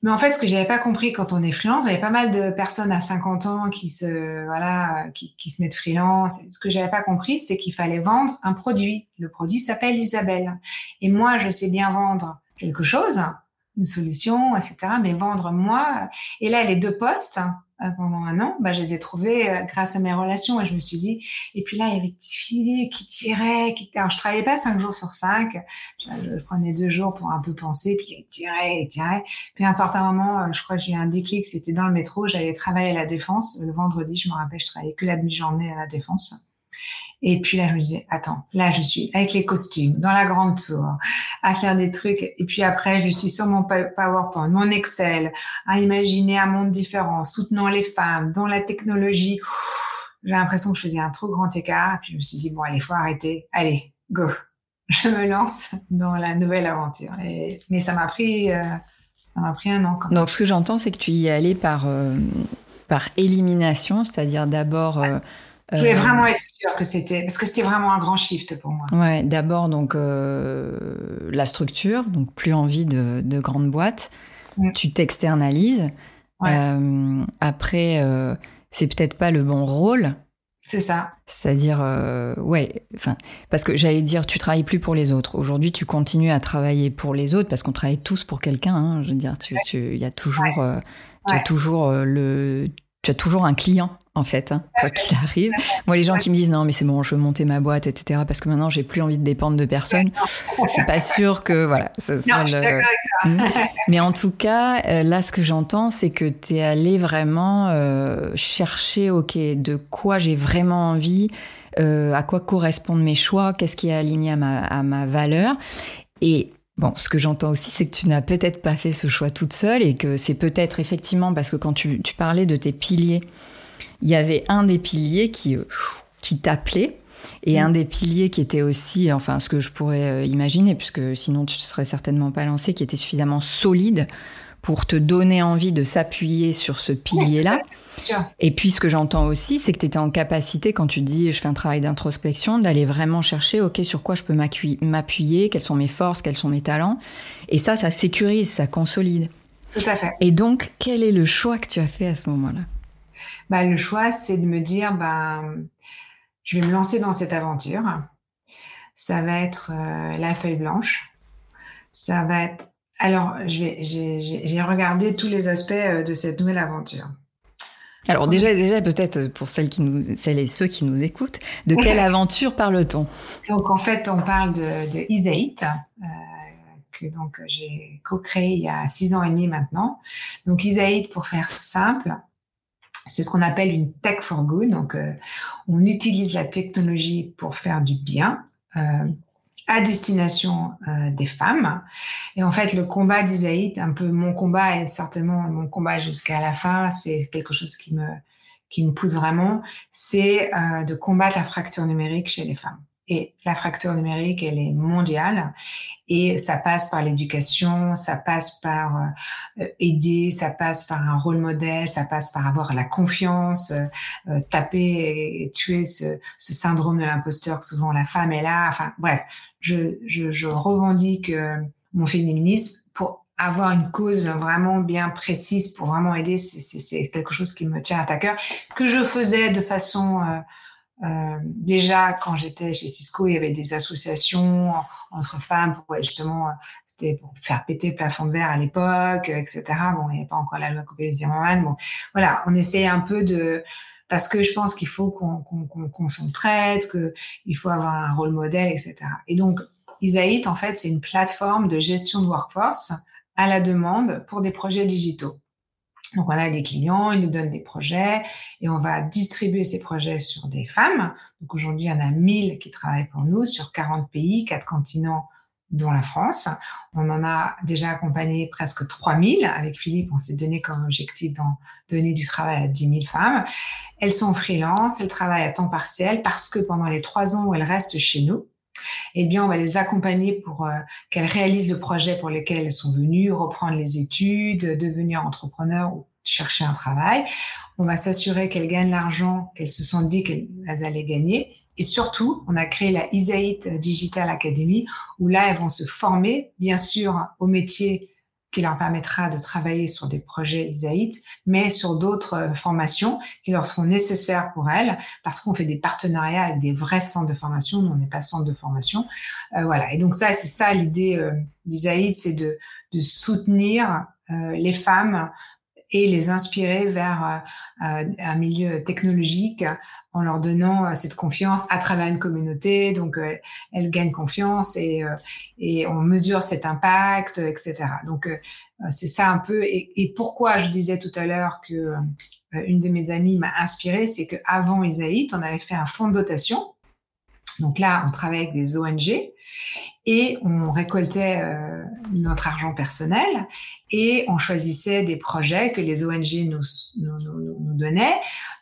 Mais en fait, ce que j'avais pas compris quand on est freelance, il y avait pas mal de personnes à 50 ans qui se, voilà, qui, se mettent freelance. Ce que j'avais pas compris, c'est qu'il fallait vendre un produit. Le produit s'appelle Isabelle. Et moi, je sais bien vendre quelque chose, une solution, etc. Mais vendre moi. Et là, les deux postes, pendant un an, bah, je les ai trouvés euh, grâce à mes relations. Et je me suis dit, et puis là, il y avait Philippe qui tirait, qui alors je travaillais pas cinq jours sur cinq, je, prenais deux jours pour un peu penser, puis il tirait, il tirait. Puis à un certain moment, euh, je crois que j'ai eu un déclic, c'était dans le métro, j'allais travailler à la Défense. Le vendredi, je me rappelle, je travaillais que la demi-journée à la Défense. Et puis là, je me disais, attends, là, je suis avec les costumes, dans la grande tour, à faire des trucs. Et puis après, je suis sur mon PowerPoint, mon Excel, à imaginer un monde différent, soutenant les femmes, dans la technologie. J'ai l'impression que je faisais un trop grand écart. Et puis je me suis dit, bon, allez, faut arrêter. Allez, go. Je me lance dans la nouvelle aventure. Et, mais ça m'a pris, euh, ça m'a pris un an. Quand même. Donc, ce que j'entends, c'est que tu y es allé par, euh, par élimination, c'est-à-dire d'abord, euh, je voulais euh, vraiment être sûre que c'était, parce que c'était vraiment un grand shift pour moi. Ouais, d'abord donc euh, la structure, donc plus envie de, de grande boîte. Mm. Tu t'externalises. Euh, après, c'est peut-être pas le bon rôle. C'est ça. C'est-à-dire, ouais, enfin, parce que j'allais dire, tu travailles plus pour les autres. Aujourd'hui, tu continues à travailler pour les autres parce qu'on travaille tous pour quelqu'un. Hein. je veux dire, il y a toujours, tu as toujours le, tu as toujours un client en fait, hein, quoi qu'il arrive. Moi, les gens qui me disent non, mais c'est bon, je veux monter ma boîte, etc., parce que maintenant j'ai plus envie de dépendre de personne. je suis pas sûre que voilà. Ça, non, hmm. mais en tout cas, euh, là, ce que j'entends, c'est que tu es allé vraiment euh, chercher, ok, de quoi j'ai vraiment envie, euh, à quoi correspondent mes choix, qu'est-ce qui est aligné à ma, à ma valeur, et Bon, ce que j'entends aussi, c'est que tu n'as peut-être pas fait ce choix toute seule et que c'est peut-être effectivement parce que quand tu, parlais de tes piliers, il y avait un des piliers qui, euh, qui t'appelait et un mm. des piliers qui était aussi, enfin, ce que je pourrais euh, imaginer, puisque sinon tu ne serais certainement pas lancé, qui était suffisamment solide pour te donner envie de s'appuyer sur ce pilier-là. Et puis ce que j'entends aussi, c'est que tu étais en capacité, quand tu dis je fais un travail d'introspection, d'aller vraiment chercher, ok, sur quoi je peux m'appuyer, quelles sont mes forces, quels sont mes talents. Et ça, ça sécurise, ça consolide. Tout à fait. Et donc, quel est le choix que tu as fait à ce moment-là? Bah, Le choix, c'est de me dire, bah, je vais me lancer dans cette aventure. Ça va être euh, la feuille blanche. Ça va être alors, j'ai regardé tous les aspects euh, de cette nouvelle aventure. Alors déjà, déjà peut-être pour celles, qui nous, celles et ceux qui nous écoutent, de quelle aventure parle-t-on? Donc en fait, on parle de, de Isaït, euh, que donc j'ai co-créé il y a six ans et demi maintenant. Donc Isaït, pour faire simple, c'est ce qu'on appelle une tech for good. Donc euh, on utilise la technologie pour faire du bien. Euh, à destination euh, des femmes. Et en fait, le combat d'Isaïd, un peu mon combat et certainement mon combat jusqu'à la fin, c'est quelque chose qui me qui me pousse vraiment, c'est euh, de combattre la fracture numérique chez les femmes. Et la fracture numérique, elle est mondiale et ça passe par l'éducation, ça passe par euh, aider, ça passe par un rôle modèle, ça passe par avoir la confiance, euh, euh, taper et tuer ce, syndrome de l'imposteur que souvent la femme est là. Enfin bref, je, revendique mon féminisme pour avoir une cause vraiment bien précise pour vraiment aider. C'est quelque chose qui me tient à cœur, que je faisais de façon euh, déjà, quand j'étais chez Cisco, il y avait des associations entre femmes pour justement, euh, c'était pour faire péter le plafond de verre à l'époque, etc. Bon, il n'y avait pas encore la loi Copé Zimmermann. Bon, voilà, on essayait un peu de, parce que je pense qu'il faut qu'on qu'on qu'on qu'il faut avoir un rôle modèle, etc. Et donc, Isaït, en fait, c'est une plateforme de gestion de workforce à la demande pour des projets digitaux. Donc, on a des clients, ils nous donnent des projets et on va distribuer ces projets sur des femmes. Donc, aujourd'hui, il y en a 1000 qui travaillent pour nous sur 40 pays, 4 continents, dont la France. On en a déjà accompagné presque 3000. Avec Philippe, on s'est donné comme objectif d'en donner du travail à 10 000 femmes. Elles sont freelance, elles travaillent à temps partiel parce que pendant les trois ans où elles restent chez nous, eh bien, on va les accompagner pour euh, qu'elles réalisent le projet pour lequel elles sont venues, reprendre les études, devenir entrepreneurs ou chercher un travail. On va s'assurer qu'elles gagnent l'argent qu'elles se sont dit qu'elles allaient gagner. Et surtout, on a créé la Isaït Digital Academy où là, elles vont se former, bien sûr, au métier qui leur permettra de travailler sur des projets Isaït, mais sur d'autres euh, formations qui leur seront nécessaires pour elles, parce qu'on fait des partenariats avec des vrais centres de formation, nous on n'est pas centre de formation. Euh, voilà, et donc ça, c'est ça l'idée euh, d'Isaït, c'est de, de soutenir euh, les femmes et les inspirer vers un milieu technologique en leur donnant cette confiance à travers une communauté. Donc, elles gagnent confiance et, et on mesure cet impact, etc. Donc, c'est ça un peu. Et, et, pourquoi je disais tout à l'heure que une de mes amies m'a inspirée, c'est qu'avant Isaït, on avait fait un fonds de dotation. Donc là, on travaillait avec des ONG et on récoltait euh, notre argent personnel et on choisissait des projets que les ONG nous, donnaient.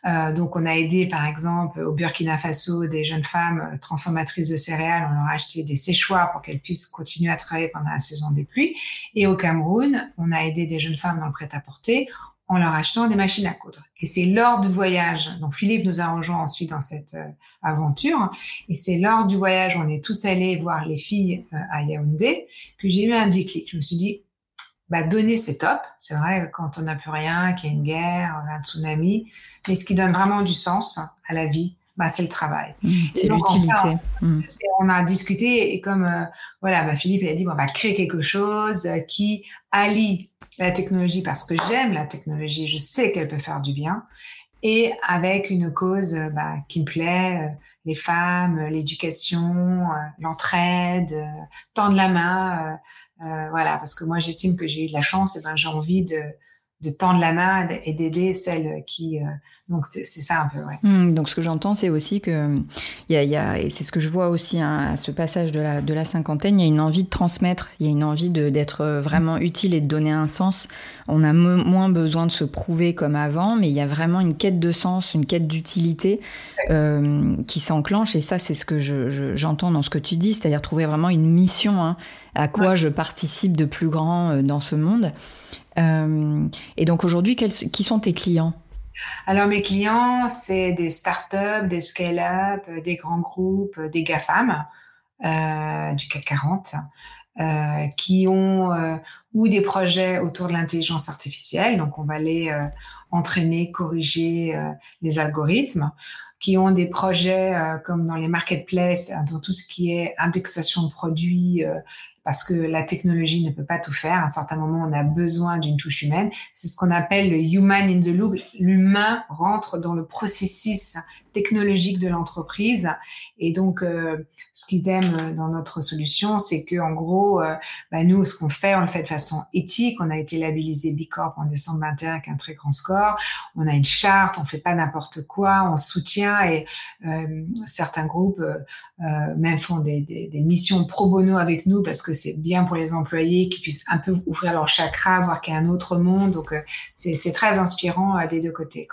Euh, donc on a aidé par exemple au Burkina Faso des jeunes femmes transformatrices de céréales, on leur a acheté des séchoirs pour qu'elles puissent continuer à travailler pendant la saison des pluies. Et au Cameroun, on a aidé des jeunes femmes dans le prêt-à-porter en leur achetant des machines à coudre. Et c'est lors du voyage, donc Philippe nous a rejoint ensuite dans cette euh, aventure, et c'est lors du voyage, on est tous allés voir les filles euh, à Yaoundé, que j'ai eu un déclic. Je me suis dit, bah, donner c'est top, c'est vrai quand on n'a plus rien, qu'il y a une guerre, un tsunami, mais ce qui donne vraiment du sens à la vie, bah, c'est le travail. Mmh, c'est l'utilité. Mmh. On, a discuté et comme euh, voilà, bah, Philippe il a dit bon, on va créer quelque chose qui allie la technologie parce que j'aime la technologie, je sais qu'elle peut faire du bien, et avec une cause euh, bah, qui me plaît, euh, les femmes, euh, l'éducation, l'entraide, tendre la main, voilà, parce que moi j'estime que j'ai eu de la chance, et ben j'ai envie de de tendre la main et d'aider celles qui. Euh, donc c'est ça un peu. Ouais. Mmh, donc ce que j'entends, c'est aussi que il y a, y a, et c'est ce que je vois aussi hein, à ce passage de la de la cinquantaine, il y a une envie de transmettre, il y a une envie d'être vraiment utile et de donner un sens. On a moins besoin de se prouver comme avant, mais il y a vraiment une quête de sens, une quête d'utilité euh, qui s'enclenche. Et ça, c'est ce que j'entends je, dans ce que tu dis, c'est-à-dire trouver vraiment une mission. Hein, à quoi je participe de plus grand euh, dans ce monde. Euh, et donc aujourd'hui, qui sont tes clients? Alors mes clients, c'est des startups, des scale-up, des grands groupes, des GAFAM euh, du CAC 40, euh, qui ont euh, ou des projets autour de l'intelligence artificielle, donc on va les euh, entraîner, corriger les algorithmes, qui ont des projets comme dans les marketplaces, dans tout ce qui est indexation de produits, parce que la technologie ne peut pas tout faire. À un certain moment, on a besoin d'une touche humaine. C'est ce qu'on appelle le human in the loop. L'humain rentre dans le processus technologique de l'entreprise. Et donc, euh, ce qu'ils aiment dans notre solution, c'est que en gros, euh, bah, nous, ce qu'on fait, on le fait de façon éthique. On a été labellisé B Corp en décembre 21 avec un très grand score. On a une charte, on fait pas n'importe quoi, on soutient et euh, certains groupes même font des, missions pro bono avec nous parce que c'est bien pour les employés qui puissent un peu ouvrir leur chakra, voir qu'il y a un autre monde. Donc, euh, c'est très inspirant euh, des deux côtés.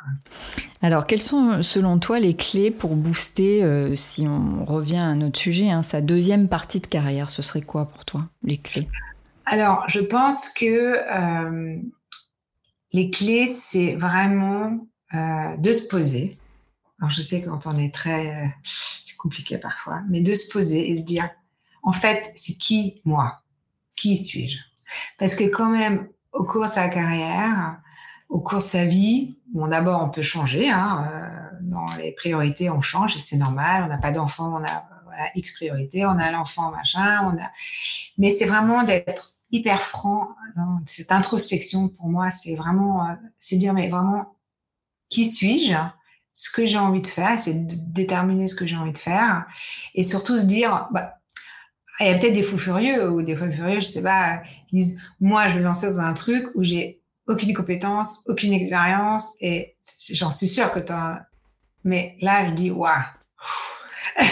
Alors, quelles sont, selon toi, les clés pour booster, euh, si on revient à notre sujet, hein, sa deuxième partie de carrière Ce serait quoi pour toi, les clés? Alors, je pense que les clés, c'est vraiment de se poser. Alors, je sais quand on est très... c'est compliqué parfois, mais de se poser et se dire en fait, c'est qui moi? Qui suis-je? Parce que quand même, au cours de sa carrière, au cours de sa vie, bon, d'abord, on peut changer. Hein, euh, dans les priorités, on change et c'est normal. On n'a pas d'enfant, on a X priorité, on a l'enfant, machin. On a... Mais c'est vraiment d'être hyper franc. Cette introspection, pour moi, c'est vraiment, euh, c'est dire, mais vraiment, qui suis-je? Ce que j'ai envie de faire, c'est de déterminer ce que j'ai envie de faire et surtout se dire, bah, il y a peut-être des fous furieux ou des fous furieux, je sais pas, qui disent moi je vais lancer dans un truc où j'ai aucune compétence, aucune expérience et j'en suis sûre que tu as mais là je dis waouh.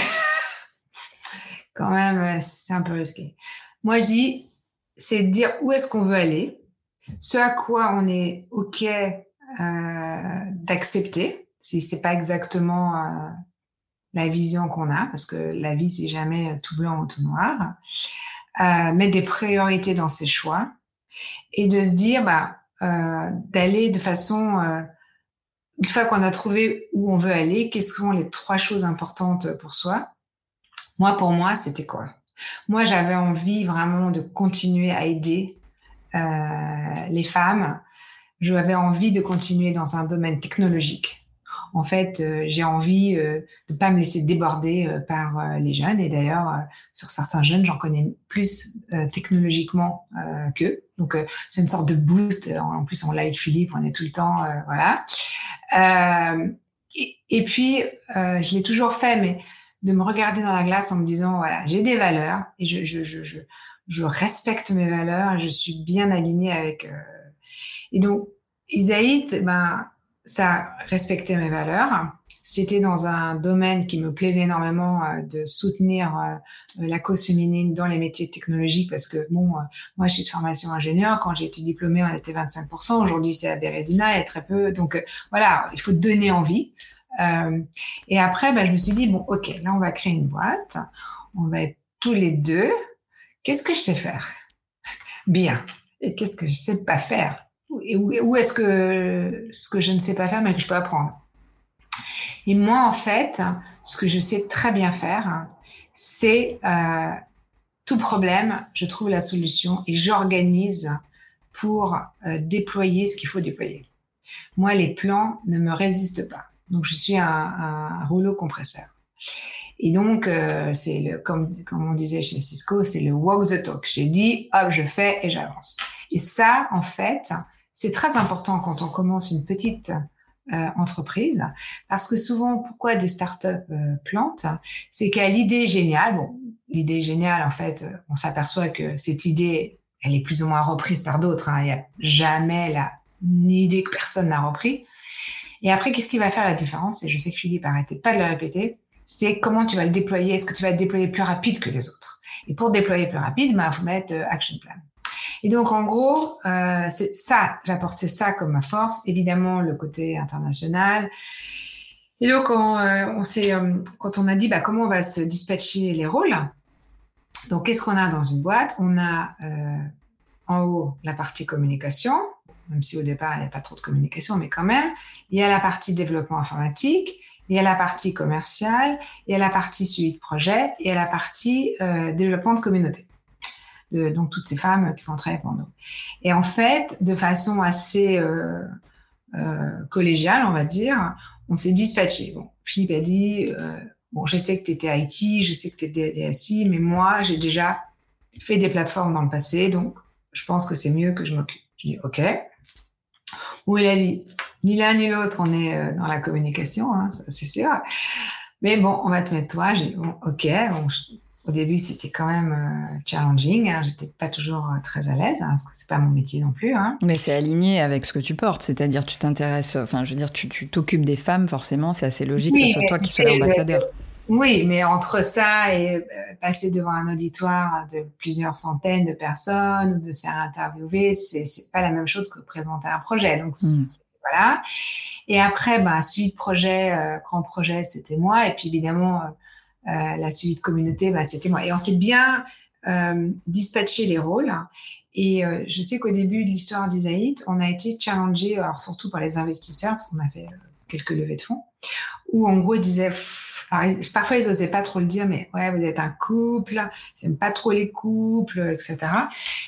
Quand même c'est un peu risqué. Moi je dis c'est de dire où est-ce qu'on veut aller, ce à quoi on est OK euh, d'accepter si c'est pas exactement euh, la vision qu'on a, parce que la vie, c'est jamais tout blanc ou tout noir, euh, mettre des priorités dans ses choix et de se dire, bah, euh, d'aller de façon, euh, une fois qu'on a trouvé où on veut aller, quelles sont les trois choses importantes pour soi? Moi, pour moi, c'était quoi? Moi, j'avais envie vraiment de continuer à aider euh, les femmes. J'avais envie de continuer dans un domaine technologique en fait, j'ai envie de ne pas me laisser déborder par les jeunes. Et d'ailleurs, sur certains jeunes, j'en connais plus technologiquement qu'eux. Donc, c'est une sorte de boost. En plus, on like Philippe, on est tout le temps, voilà. Et, et, puis, je l'ai toujours fait, mais de me regarder dans la glace en me disant, voilà, j'ai des valeurs et je, je, je, je, je respecte mes valeurs et je suis bien alignée avec. Euh... Et donc, Isaïe, ben, ça respectait mes valeurs. C'était dans un domaine qui me plaisait énormément euh, de soutenir euh, la cause féminine dans les métiers technologiques parce que bon, euh, moi je suis de formation ingénieur. Quand j'ai été diplômée, on était 25%. Aujourd'hui, c'est à Bérésina, a très peu. Donc voilà, il faut donner envie. Et après, ben, je me suis dit, bon, ok, là, on va créer une boîte. On va être tous les deux. Qu'est-ce que je sais faire? Bien. Et qu'est-ce que je sais pas faire? Et où, est-ce que ce que je ne sais pas faire, mais que je peux apprendre? Et moi, en fait, ce que je sais très bien faire, c'est euh, tout problème, je trouve la solution et j'organise pour euh, déployer ce qu'il faut déployer. Moi, les plans ne me résistent pas. Donc, je suis un, un rouleau compresseur. Et donc, euh, c'est le, comme, comme on disait chez Cisco, c'est le walk the talk. J'ai dit, hop, je fais et j'avance. Et ça, en fait, c'est très important quand on commence une petite euh, entreprise, parce que souvent, pourquoi des startups euh, plantent, c'est qu'à l'idée géniale, bon, l'idée géniale, en fait, on s'aperçoit que cette idée, elle est plus ou moins reprise par d'autres. Hein. Il n'y a jamais la idée que personne n'a repris. Et après, qu'est-ce qui va faire la différence? Et je sais que Philippe arrêtait pas de le répéter. C'est comment tu vas le déployer? Est-ce que tu vas le déployer plus rapide que les autres? Et pour déployer plus rapide, il bah, faut mettre euh, action plan. Et donc, en gros, euh, c'est ça, j'apportais ça comme ma force. Évidemment, le côté international. Et donc, quand euh, euh, quand on a dit, bah, comment on va se dispatcher les rôles. Donc, qu'est-ce qu'on a dans une boîte? On a en haut la partie communication, même si au départ, il n'y a pas trop de communication, mais quand même. Il y a la partie développement informatique, il y a la partie commerciale, il y a la partie suivi de projet, et il y a la partie euh, développement de communauté. De, donc, toutes ces femmes qui font travailler pour nous. Et en fait, de façon assez euh, euh, collégiale, on va dire, on s'est dispatché. Bon, Philippe a dit, euh, bon, je sais que tu étais IT, je sais que tu étais DSI, mais moi, j'ai déjà fait des plateformes dans le passé, donc je pense que c'est mieux que je m'occupe. Je dis, OK, où il a dit, ni l'un ni l'autre, on est euh, dans la communication, hein, c'est sûr. Mais bon, on va te mettre toi. J'ai bon, ok. Au début, c'était quand même euh, challenging. Hein, J'étais pas toujours euh, très à l'aise, hein, parce que c'est pas mon métier non plus. Hein. Mais c'est aligné avec ce que tu portes, c'est-à-dire tu t'intéresses. Enfin, je veux dire, tu t'occupes des femmes, forcément, c'est assez logique que ce soit toi qui sois l'ambassadeur. Oui, mais entre ça et passer devant un auditoire de plusieurs centaines de personnes ou de se faire interviewer, c'est pas la même chose que présenter un projet. Donc hmm. voilà. Et après, bah, suivi de projet, euh, grand projet, c'était moi. Et puis évidemment, euh, euh, la suite de communauté, bah, c'était moi. Et on s'est bien euh, dispatché les rôles. Et euh, je sais qu'au début de l'histoire d'Isaïd, on a été challengé, alors surtout par les investisseurs, parce qu'on a fait quelques levées de fonds, où en gros ils disaient parfois, ils osaient pas trop le dire, mais ouais, vous êtes un couple, ils n'aiment pas trop les couples, etc.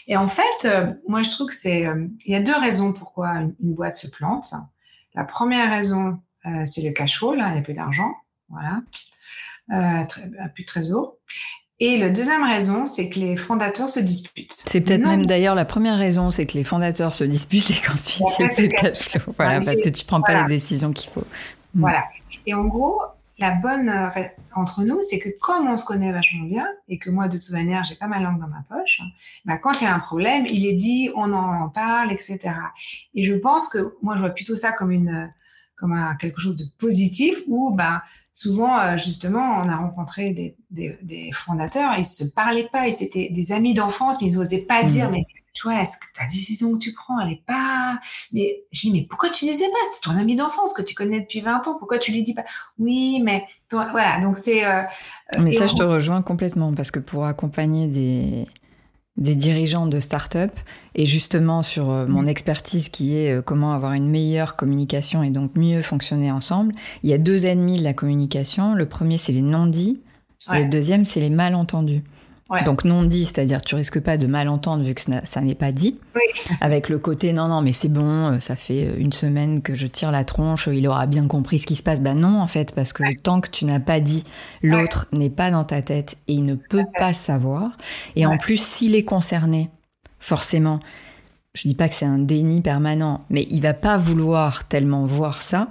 Et en fait, euh, moi, je trouve que c'est, euh, il y a deux raisons pourquoi une, boîte se plante. La première raison, euh, c'est le cash flow, il n'y a plus d'argent, voilà, plus de trésor. Et la deuxième raison, c'est que les fondateurs se disputent. C'est peut-être même d'ailleurs la première raison, c'est que les fondateurs se disputent et qu'ensuite il n'y a plus de cash flow. Voilà, parce que tu prends pas les décisions qu'il faut. Voilà. Et en gros, la bonne euh, entre nous, c'est que comme on se connaît vachement bien et que moi, de toute manière, j'ai pas ma langue dans ma poche, bah, quand il y a un problème, il est dit, on en parle, etc. Et je pense que moi, je vois plutôt ça comme une, comme un, quelque chose de positif où, bah, souvent, euh, justement, on a rencontré des, des, des fondateurs, ils se parlaient pas, et c'était des amis d'enfance, mais ils osaient pas dire, mmh. mais tu vois, est-ce que ta décision que tu prends, elle est pas, mais je dis, mais pourquoi tu disais pas? C'est ton ami d'enfance que tu connais depuis 20 ans. Pourquoi tu lui dis pas? Oui, mais voilà. Donc c'est, euh, mais ça, je te rejoins complètement parce que pour accompagner des, des dirigeants de start-up et justement sur euh, mon mm. expertise qui est euh, comment avoir une meilleure communication et donc mieux fonctionner ensemble, il y a deux ennemis de la communication. Le premier, c'est les non-dits. Et le deuxième, c'est les malentendus. Donc non dit, c'est-à-dire tu risques pas de malentendre vu que ça n'est pas dit. Avec le côté non non mais c'est bon, euh, ça fait une semaine que je tire la tronche, il aura bien compris ce qui se passe. Bah non en fait parce que tant que tu n'as pas dit, l'autre n'est pas dans ta tête et il ne peut pas savoir. Et en plus s'il est concerné, forcément, je dis pas que c'est un déni permanent, mais il va pas vouloir tellement voir ça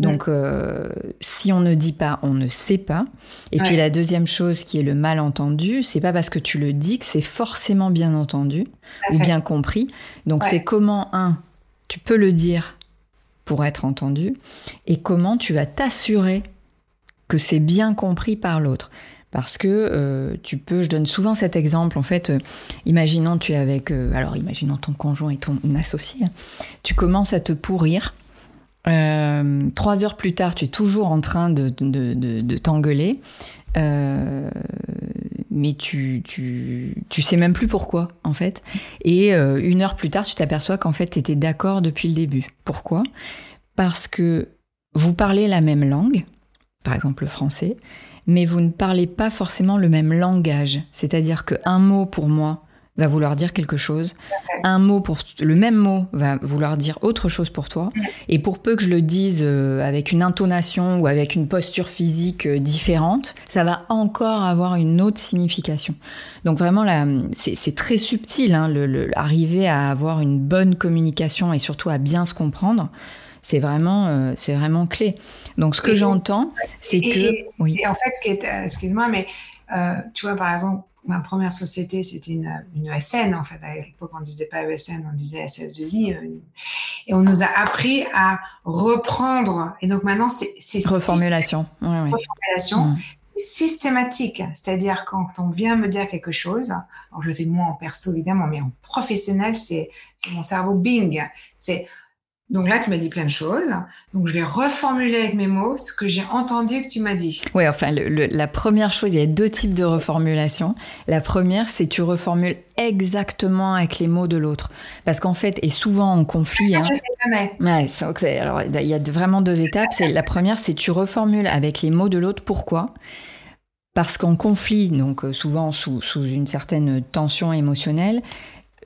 donc, euh, si on ne dit pas, on ne sait pas. Et puis la deuxième chose qui est le malentendu, c'est pas parce que tu le dis que c'est forcément bien entendu ou bien compris. Donc, c'est comment un, tu peux le dire pour être entendu, et comment tu vas t'assurer que c'est bien compris par l'autre. Parce que euh, tu peux, je donne souvent cet exemple, en fait, euh, imaginons tu es avec, alors imaginons ton conjoint et ton associé, hein. tu commences à te pourrir euh, trois heures plus tard, tu es toujours en train de, de, t'engueuler, euh, mais tu, tu, tu, sais même plus pourquoi, en fait. Et euh, une heure plus tard, tu t'aperçois qu'en fait, tu étais d'accord depuis le début. Pourquoi? Parce que vous parlez la même langue, par exemple le français, mais vous ne parlez pas forcément le même langage. C'est-à-dire qu'un mot pour moi, va vouloir dire quelque chose. Un mot pour le même mot va vouloir dire autre chose pour toi. Et pour peu que je le dise euh, avec une intonation ou avec une posture physique euh, différente, ça va encore avoir une autre signification. Donc vraiment là, c'est très subtil, hein, le, arriver à avoir une bonne communication et surtout à bien se comprendre. C'est vraiment, euh, c'est vraiment clé. Donc ce que j'entends, c'est que, oui. Et en fait, ce qui est, excuse-moi, mais tu vois par exemple ma première société, c'était une, une ESN, en fait. À l'époque, on disait pas ESN, on disait SS2I. Euh, et on nous a appris à reprendre. Et donc maintenant, c'est... Reformulation. Reformulation. Mmh. systématique. C'est-à-dire, quand on vient me dire quelque chose, alors je le fais moi en perso, évidemment, mais en professionnel, c'est mon cerveau bing. C'est donc là, tu m'as dit plein de choses. Donc je vais reformuler avec mes mots ce que j'ai entendu que tu m'as dit. Oui, enfin, la première chose, il y a deux types de reformulation. La première, c'est tu reformules exactement avec les mots de l'autre. Parce qu'en fait, et souvent en conflit. Hein, ouais, alors il y a vraiment deux étapes. La première, c'est tu reformules avec les mots de l'autre. Pourquoi? Parce qu'en conflit, donc euh, souvent sous, sous une certaine tension émotionnelle,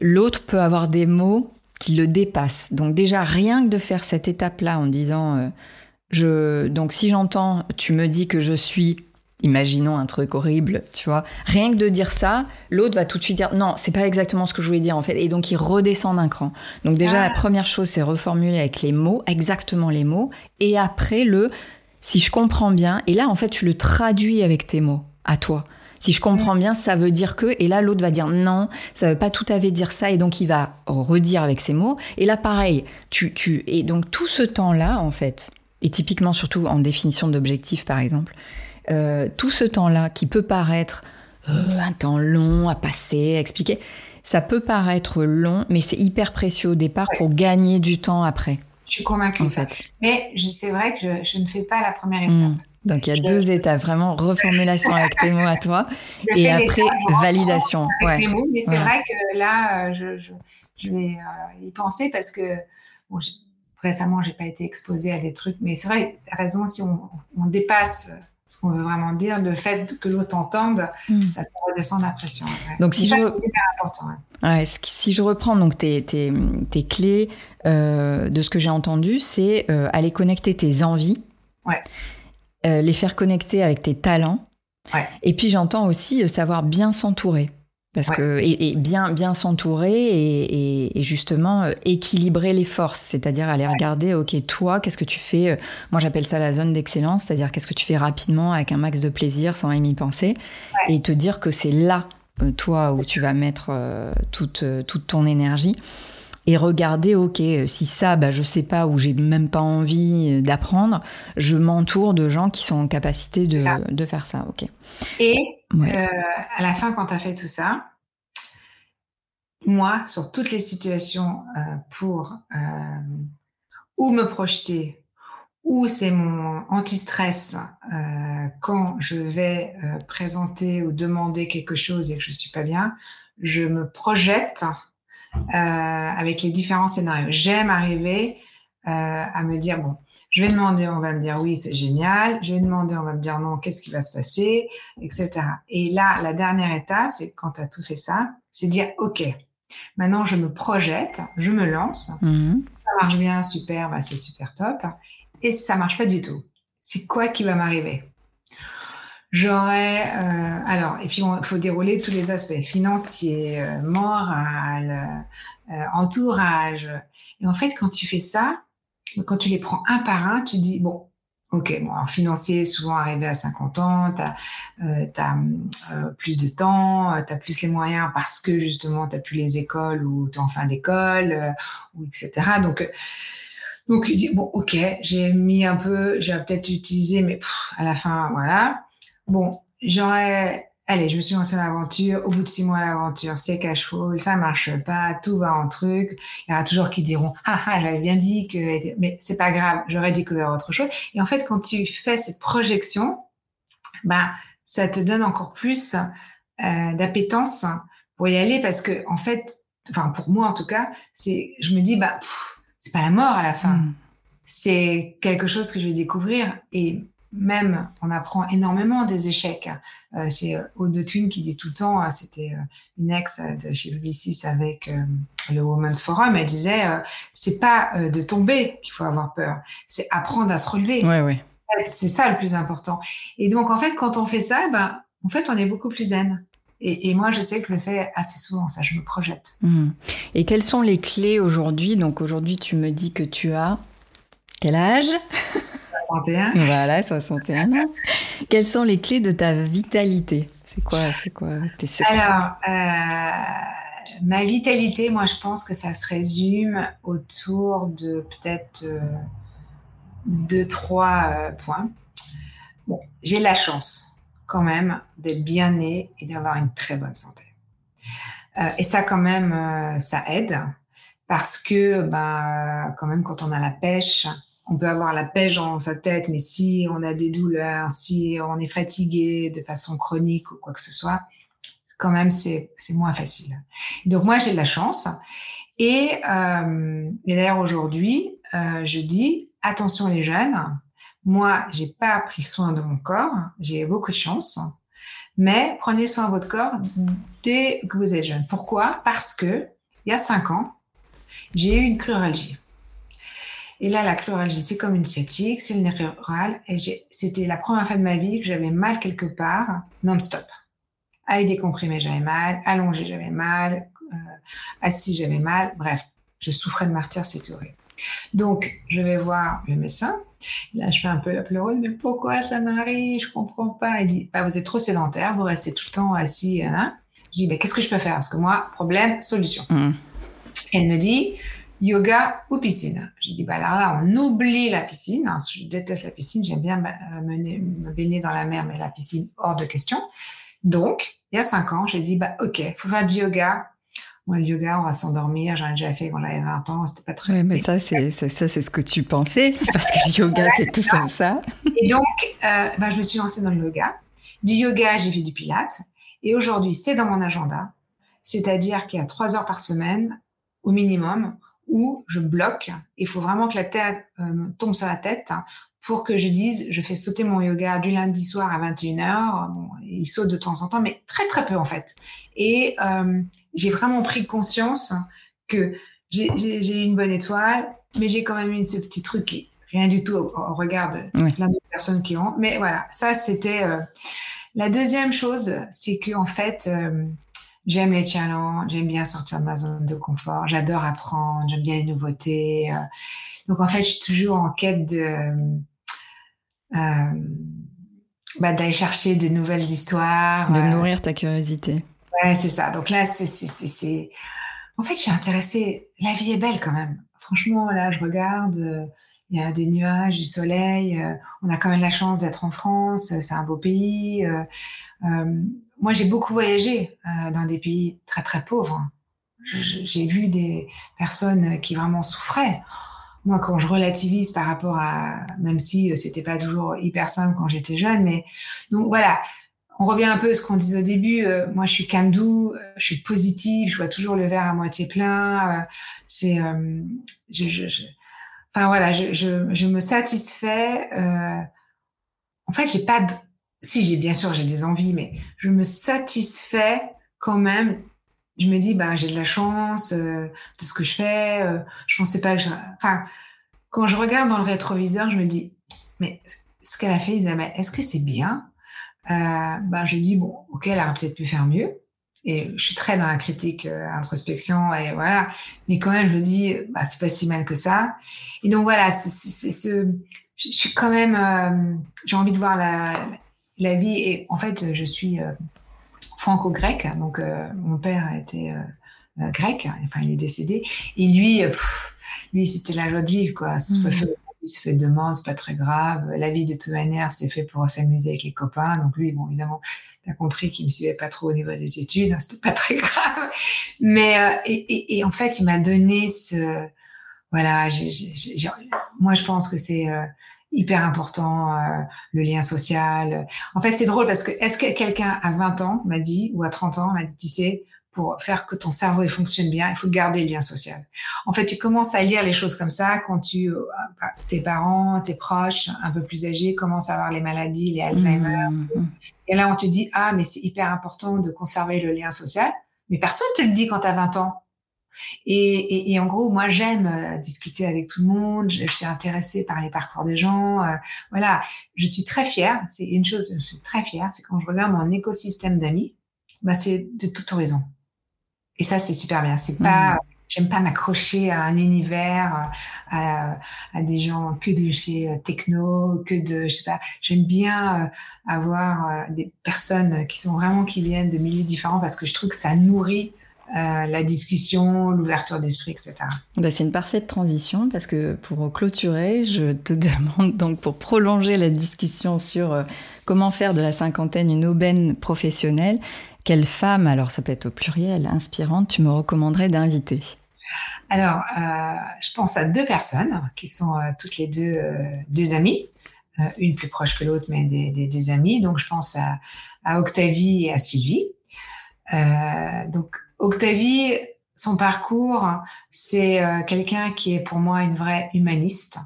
l'autre peut avoir des mots qui le dépasse. Donc déjà, rien que de faire cette étape-là en disant, euh, je, donc si j'entends, tu me dis que je suis, imaginons un truc horrible, tu vois, rien que de dire ça, l'autre va tout de suite dire, non, c'est pas exactement ce que je voulais dire en fait, et donc il redescend d'un cran. Donc déjà, la ah. première chose, c'est reformuler avec les mots, exactement les mots, et après le, si je comprends bien, et là en fait, tu le traduis avec tes mots, à toi. Si je comprends bien, ça veut dire que, et là l'autre va dire non, ça veut pas tout à fait dire ça, et donc il va redire avec ses mots. Et là pareil, tu, tu, et donc tout ce temps-là en fait, et typiquement surtout en définition d'objectif par exemple, euh, tout ce temps-là qui peut paraître euh, un temps long à passer, à expliquer, ça peut paraître long, mais c'est hyper précieux au départ pour gagner du temps après. Je suis convaincue. En fait. Mais c'est vrai que je, ne fais pas la première hmm. étape. Donc il y a deux étapes, vraiment reformulation avec tes mots à toi et après validation. Ouais. mais c'est vrai que là, euh, je, je, je vais euh, y penser parce que bon, récemment, j'ai pas été exposée à des trucs, mais c'est vrai, tu as raison, si on, on, dépasse ce qu'on veut vraiment dire, le fait que l'autre entende, hmm. ça peut redescendre la pression. Donc si je... important. Ouais, si je reprends donc tes, tes, tes clés euh, de ce que j'ai entendu, c'est euh, aller connecter tes envies. Ouais euh, les faire connecter avec tes talents. Et puis j'entends aussi euh, savoir bien s'entourer. Parce que et, bien bien s'entourer et, justement euh, équilibrer les forces, c'est-à-dire aller regarder, ok, toi, qu'est-ce que tu fais Moi, j'appelle ça la zone d'excellence, c'est-à-dire qu'est-ce que tu fais rapidement avec un max de plaisir, sans y penser, et te dire que c'est là, toi, où tu vas mettre toute toute ton énergie et regarder, ok, si ça, bah, je sais pas ou j'ai même pas envie d'apprendre, je m'entoure de gens qui sont en capacité de, de faire ça, ok. Et euh, à la fin, quand tu as fait tout ça, moi, sur toutes les situations euh, pour euh, où me projeter, où c'est mon anti-stress quand je vais présenter ou demander quelque chose et que je suis pas bien, je me projette avec les différents scénarios. J'aime arriver euh, à me dire bon, Je vais demander, on va me dire oui, c'est génial. Je vais demander, on va me dire non, qu'est-ce qui va se passer, etc. Et là, la dernière étape, c'est quand tu as tout fait ça, c'est dire ok, maintenant je me projette, je me lance. Mhm. Ça marche bien, super, bah, c'est super top. Et ça marche pas du tout. C'est quoi qui va m'arriver? J'aurais euh, alors et puis il faut dérouler tous les aspects financiers, euh, moral, euh, entourage. Et en fait, quand tu fais ça, quand tu les prends un par un, tu dis, bon, ok, bon, en financier, souvent arrivé à 50 ans, tu as, euh, euh, plus de temps, euh, tu as plus les moyens parce que justement, tu plus les écoles ou tu es en fin d'école, ou etc. Donc, donc, bon, ok, j'ai mis un peu, j'ai peut-être utilisé, mais à la fin, voilà. Bon, j'aurais Allez, je me suis lancée dans l'aventure. Au bout de six mois, l'aventure, c'est cash flow, ça marche pas, tout va en truc. Il y aura toujours qui diront, ah, ah, j'avais bien dit que, mais c'est pas grave, j'aurais découvert autre chose. Et en fait, quand tu fais cette projection, bah, ça te donne encore plus euh, d'appétence pour y aller parce que, en fait, enfin, pour moi, en tout cas, c'est, je me dis, bah, c'est pas la mort à la fin. Hmm. C'est quelque chose que je vais découvrir et même, on apprend énormément des échecs. Euh, c'est euh, Aude Thune qui dit tout le temps, hein, c'était euh, une ex de chez BBC avec le Women's Forum, elle disait, c'est pas de tomber qu'il faut avoir peur, c'est apprendre à se relever. Ouais, ouais. C'est ça le plus important. Et donc, en fait, quand on fait ça, ben, en fait, on est beaucoup plus zen. Et, moi, je sais que je le fais assez souvent, ça, je me projette. Mmh. Et quelles sont les clés aujourd'hui? Donc, aujourd'hui, tu me dis que tu as quel âge? 61. Voilà, 61 ans. Quelles sont les clés de ta vitalité? C'est quoi, c'est quoi tes secrets? Alors, euh, ma vitalité, moi, je pense que ça se résume autour de peut-être euh, deux, trois euh, points. Bon, j'ai la chance quand même d'être bien née et d'avoir une très bonne santé. et ça, quand même, ça aide parce que, bah, quand même, quand on a la pêche, on peut avoir la pêche dans sa tête, mais si on a des douleurs, si on est fatigué de façon chronique ou quoi que ce soit, quand même c'est moins facile. Donc moi j'ai de la chance et, euh, d'ailleurs aujourd'hui euh, je dis attention les jeunes, moi j'ai pas pris soin de mon corps, j'ai beaucoup de chance, mais prenez soin de votre corps dès que vous êtes jeune. Pourquoi? Parce que il y a cinq ans j'ai eu une cruralgie. Et là, la cruralgie, c'est comme une sciatique, c'est une rurale. Et c'était la première fois de ma vie que j'avais mal quelque part, non-stop. Avec des comprimés, j'avais mal. Allongé, j'avais mal. Euh, assis, j'avais mal. Bref, je souffrais de martyr, c'était horrible. Donc, je vais voir le médecin. Là, je fais un peu la pleureuse, mais pourquoi ça m'arrive? Je comprends pas. Il dit, bah, vous êtes trop sédentaire, vous restez tout le temps assis. Hein. Je dis, mais qu'est-ce que je peux faire? Parce que moi, problème, solution. Mmh. Elle me dit, yoga ou piscine. J'ai dit, bah alors là, on oublie la piscine. Je déteste la piscine, j'aime bien euh, me baigner dans la mer, mais la piscine, hors de question. Donc, il y a cinq ans, j'ai dit, bah ok, faut faire du yoga. Moi, le yoga, on va s'endormir. J'en ai déjà fait quand j'avais 20 ans, c'était pas très... Oui, mais ça, c'est ça, c'est ce que tu pensais, parce que le yoga, c'est tout comme ça. Et donc, euh, bah, je me suis lancée dans le yoga. Du yoga, j'ai fait du pilates. Et aujourd'hui, c'est dans mon agenda. C'est-à-dire qu'il y a trois heures par semaine, au minimum, où je bloque. Il faut vraiment que la tête euh, tombe sur la tête pour que je dise, je fais sauter mon yoga du lundi soir à 21h. Bon, il saute de temps en temps, mais très très peu en fait. Et euh, j'ai vraiment pris conscience que j'ai une bonne étoile, mais j'ai quand même eu ce petit truc qui rien du tout au, regard de plein de personnes qui ont. Mais voilà, ça c'était euh, la deuxième chose, c'est que en fait, euh, J'aime les challenges, j'aime bien sortir de ma zone de confort, j'adore apprendre, j'aime bien les nouveautés. Euh. Donc en fait, je suis toujours en quête de euh, bah, d'aller chercher de nouvelles histoires. De euh. nourrir ta curiosité. Ouais, c'est ça. Donc là, c'est, c'est, En fait, je suis intéressée. La vie est belle quand même. Franchement, là, je regarde. Il y a des nuages, du soleil. on a quand même la chance d'être en France. C'est un beau pays moi, j'ai beaucoup voyagé euh, dans des pays très très pauvres. J'ai vu des personnes qui vraiment souffraient. Moi, quand je relativise par rapport à, même si euh, c'était pas toujours hyper simple quand j'étais jeune, mais donc voilà, on revient un peu à ce qu'on disait au début. Euh, moi, je suis can-do, je suis positive, je vois toujours le verre à moitié plein. c'est, enfin voilà, je, me satisfais. En fait, j'ai pas de, si j'ai bien sûr j'ai des envies, mais je me satisfais quand même. Je me dis bah j'ai de la chance euh, de ce que je fais. Euh, je pensais pas que je, enfin quand je regarde dans le rétroviseur, je me dis mais ce qu'elle a fait Isabelle, est-ce que c'est bien? Euh, bah, je dis bon, ok, elle aurait peut-être pu faire mieux. Et je suis très dans la critique, euh, introspection, et voilà. Mais quand même, je me dis, bah, c'est pas si mal que ça. Et donc voilà, c'est ce, je suis quand même, j'ai envie de voir la vie. Et en fait, je suis euh, franco-grec, donc mon père a été grec, enfin il est décédé. Et lui, lui c'était la joie de vivre, quoi. Mmh il se fait demain, c'est pas très grave. La vie, de toute manière, c'est fait pour s'amuser avec les copains. Donc lui, bon, évidemment, t'as compris qu'il me suivait pas trop au niveau des études, hein, c'était pas très grave. Mais euh, et, et, et, en fait, il m'a donné ce, voilà, moi je pense que c'est euh, hyper important euh, le lien social. En fait, c'est drôle parce que est-ce que quelqu'un à 20 ans m'a dit ou à 30 ans m'a dit, tu sais, pour faire que ton cerveau fonctionne bien, il faut garder le lien social. En fait, tu commences à lire les choses comme ça quand tu, euh, bah, tes parents, tes proches, un peu plus âgés, commencent à avoir les maladies, les Alzheimer. Mmh, mmh. Et là, on te dit, ah, mais c'est hyper important de conserver le lien social. Mais personne te le dit quand tu as 20 ans. Et, et, et, en gros, moi, j'aime euh, discuter avec tout le monde. Je, suis intéressée par les parcours des gens. Euh, voilà, je suis très fière. C'est une chose, je suis très fière, c'est quand je regarde mon écosystème d'amis, bah, c'est de tout horizon. Et ça, c'est super bien. C'est pas, mmh. j'aime pas m'accrocher à un univers, à, à, des gens que de chez euh, techno, que de, je sais pas. J'aime bien euh, avoir euh, des personnes qui sont vraiment qui viennent de milieux différents parce que je trouve que ça nourrit euh, la discussion, l'ouverture d'esprit, etc. Bah, c'est une parfaite transition parce que pour clôturer, je te demande donc pour prolonger la discussion sur comment faire de la cinquantaine une aubaine professionnelle, quelle femme, alors ça peut être au pluriel, inspirante, tu me recommanderais d'inviter? Alors, euh, je pense à deux personnes qui sont euh, toutes les deux euh, des amies, une plus proche que l'autre, mais des, des, des, amies. Donc, je pense à, à Octavie et à Sylvie. donc, Octavie, son parcours, c'est quelqu'un qui est pour moi une vraie humaniste,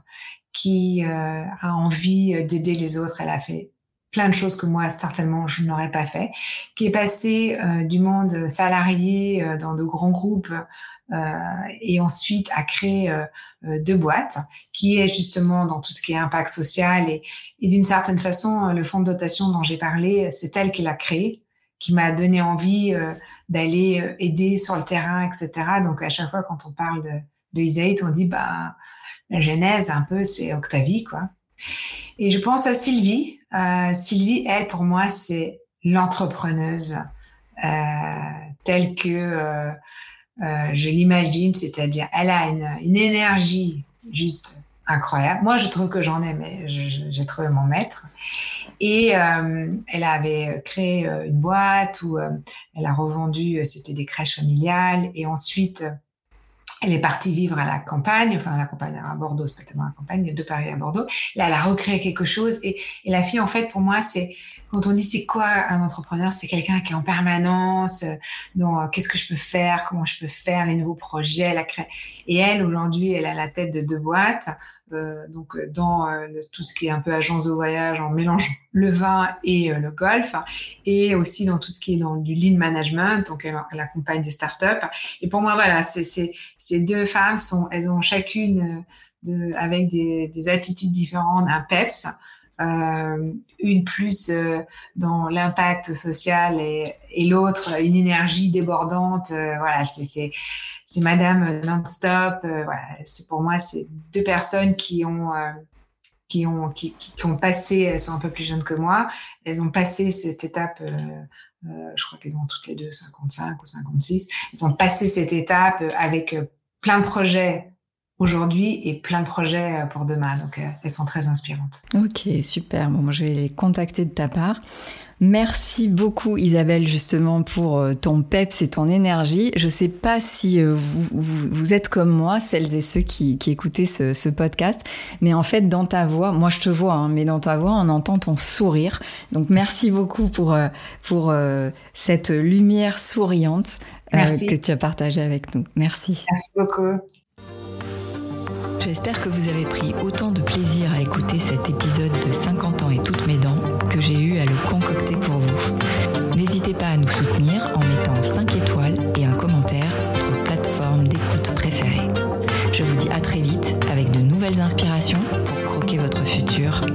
qui a envie d'aider les autres. Elle a fait plein de choses que moi certainement je n'aurais pas fait, qui est passé euh, du monde salarié euh, dans de grands groupes euh, et ensuite a créé deux boîtes, qui est justement dans tout ce qui est impact social. Et, et d'une certaine façon le fonds de dotation dont j'ai parlé, c'est elle qui l'a créé, qui m'a donné envie d'aller aider sur le terrain, etc. Donc à chaque fois quand on parle de, de on dit bah la genèse un peu c'est Octavie quoi. Et je pense à Sylvie. Euh, Sylvie, elle, pour moi, c'est l'entrepreneuse euh, telle que euh, euh, je l'imagine, c'est-à-dire elle a une, énergie juste incroyable. Moi, je trouve que j'en ai, mais j'ai trouvé mon maître. Et euh, elle avait créé euh, une boîte où elle a revendu, c'était des crèches familiales, et ensuite elle est partie vivre à la campagne, enfin à la campagne à Bordeaux, c'est pas tellement la campagne, de Paris à Bordeaux. Là, elle a recréé quelque chose et, la fille, en fait, pour moi, c'est quand on dit c'est quoi un entrepreneur, c'est quelqu'un qui est en permanence euh, dans euh, qu'est-ce que je peux faire, comment je peux faire, les nouveaux projets, la cré... Et elle, aujourd'hui, elle a la tête de deux boîtes. Euh, donc euh, dans euh, tout ce qui est un peu agence de voyage en mélangeant le vin et le golf et aussi dans tout ce qui est dans du lean management. Donc elle, accompagne des startups. Et pour moi voilà ces deux femmes sont elles ont chacune de, avec des, des attitudes différentes un peps euh, une plus dans l'impact social et, et l'autre une énergie débordante. voilà, c'est c'est Madame non-stop. Euh, voilà, c'est pour moi, c'est deux personnes qui ont euh, qui ont qui, qui, ont passé. Elles sont un peu plus jeunes que moi. Elles ont passé cette étape. Euh, euh je crois qu'elles ont toutes les deux 55 ou 56. Elles ont passé cette étape avec plein de projets aujourd'hui et plein de projets pour demain. Donc, elles sont très inspirantes. Ok, super. Bon, moi, je vais les contacter de ta part. Merci beaucoup Isabelle justement pour euh, ton peps et ton énergie. Je ne sais pas si euh, vous, êtes comme moi, celles et ceux qui, qui écoutaient ce, podcast, mais en fait dans ta voix, moi je te vois, hein, mais dans ta voix on entend ton sourire. Donc merci beaucoup pour, euh, pour cette lumière souriante que tu as partagée avec nous. Merci. Merci beaucoup. J'espère que vous avez pris autant de plaisir à écouter cet épisode de 50 ans et toutes mes dents que j'ai eu à le concocter pour vous. N'hésitez pas à nous soutenir en mettant 5 étoiles et un commentaire votre plateforme d'écoute préférée. Je vous dis à très vite avec de nouvelles inspirations pour croquer votre futur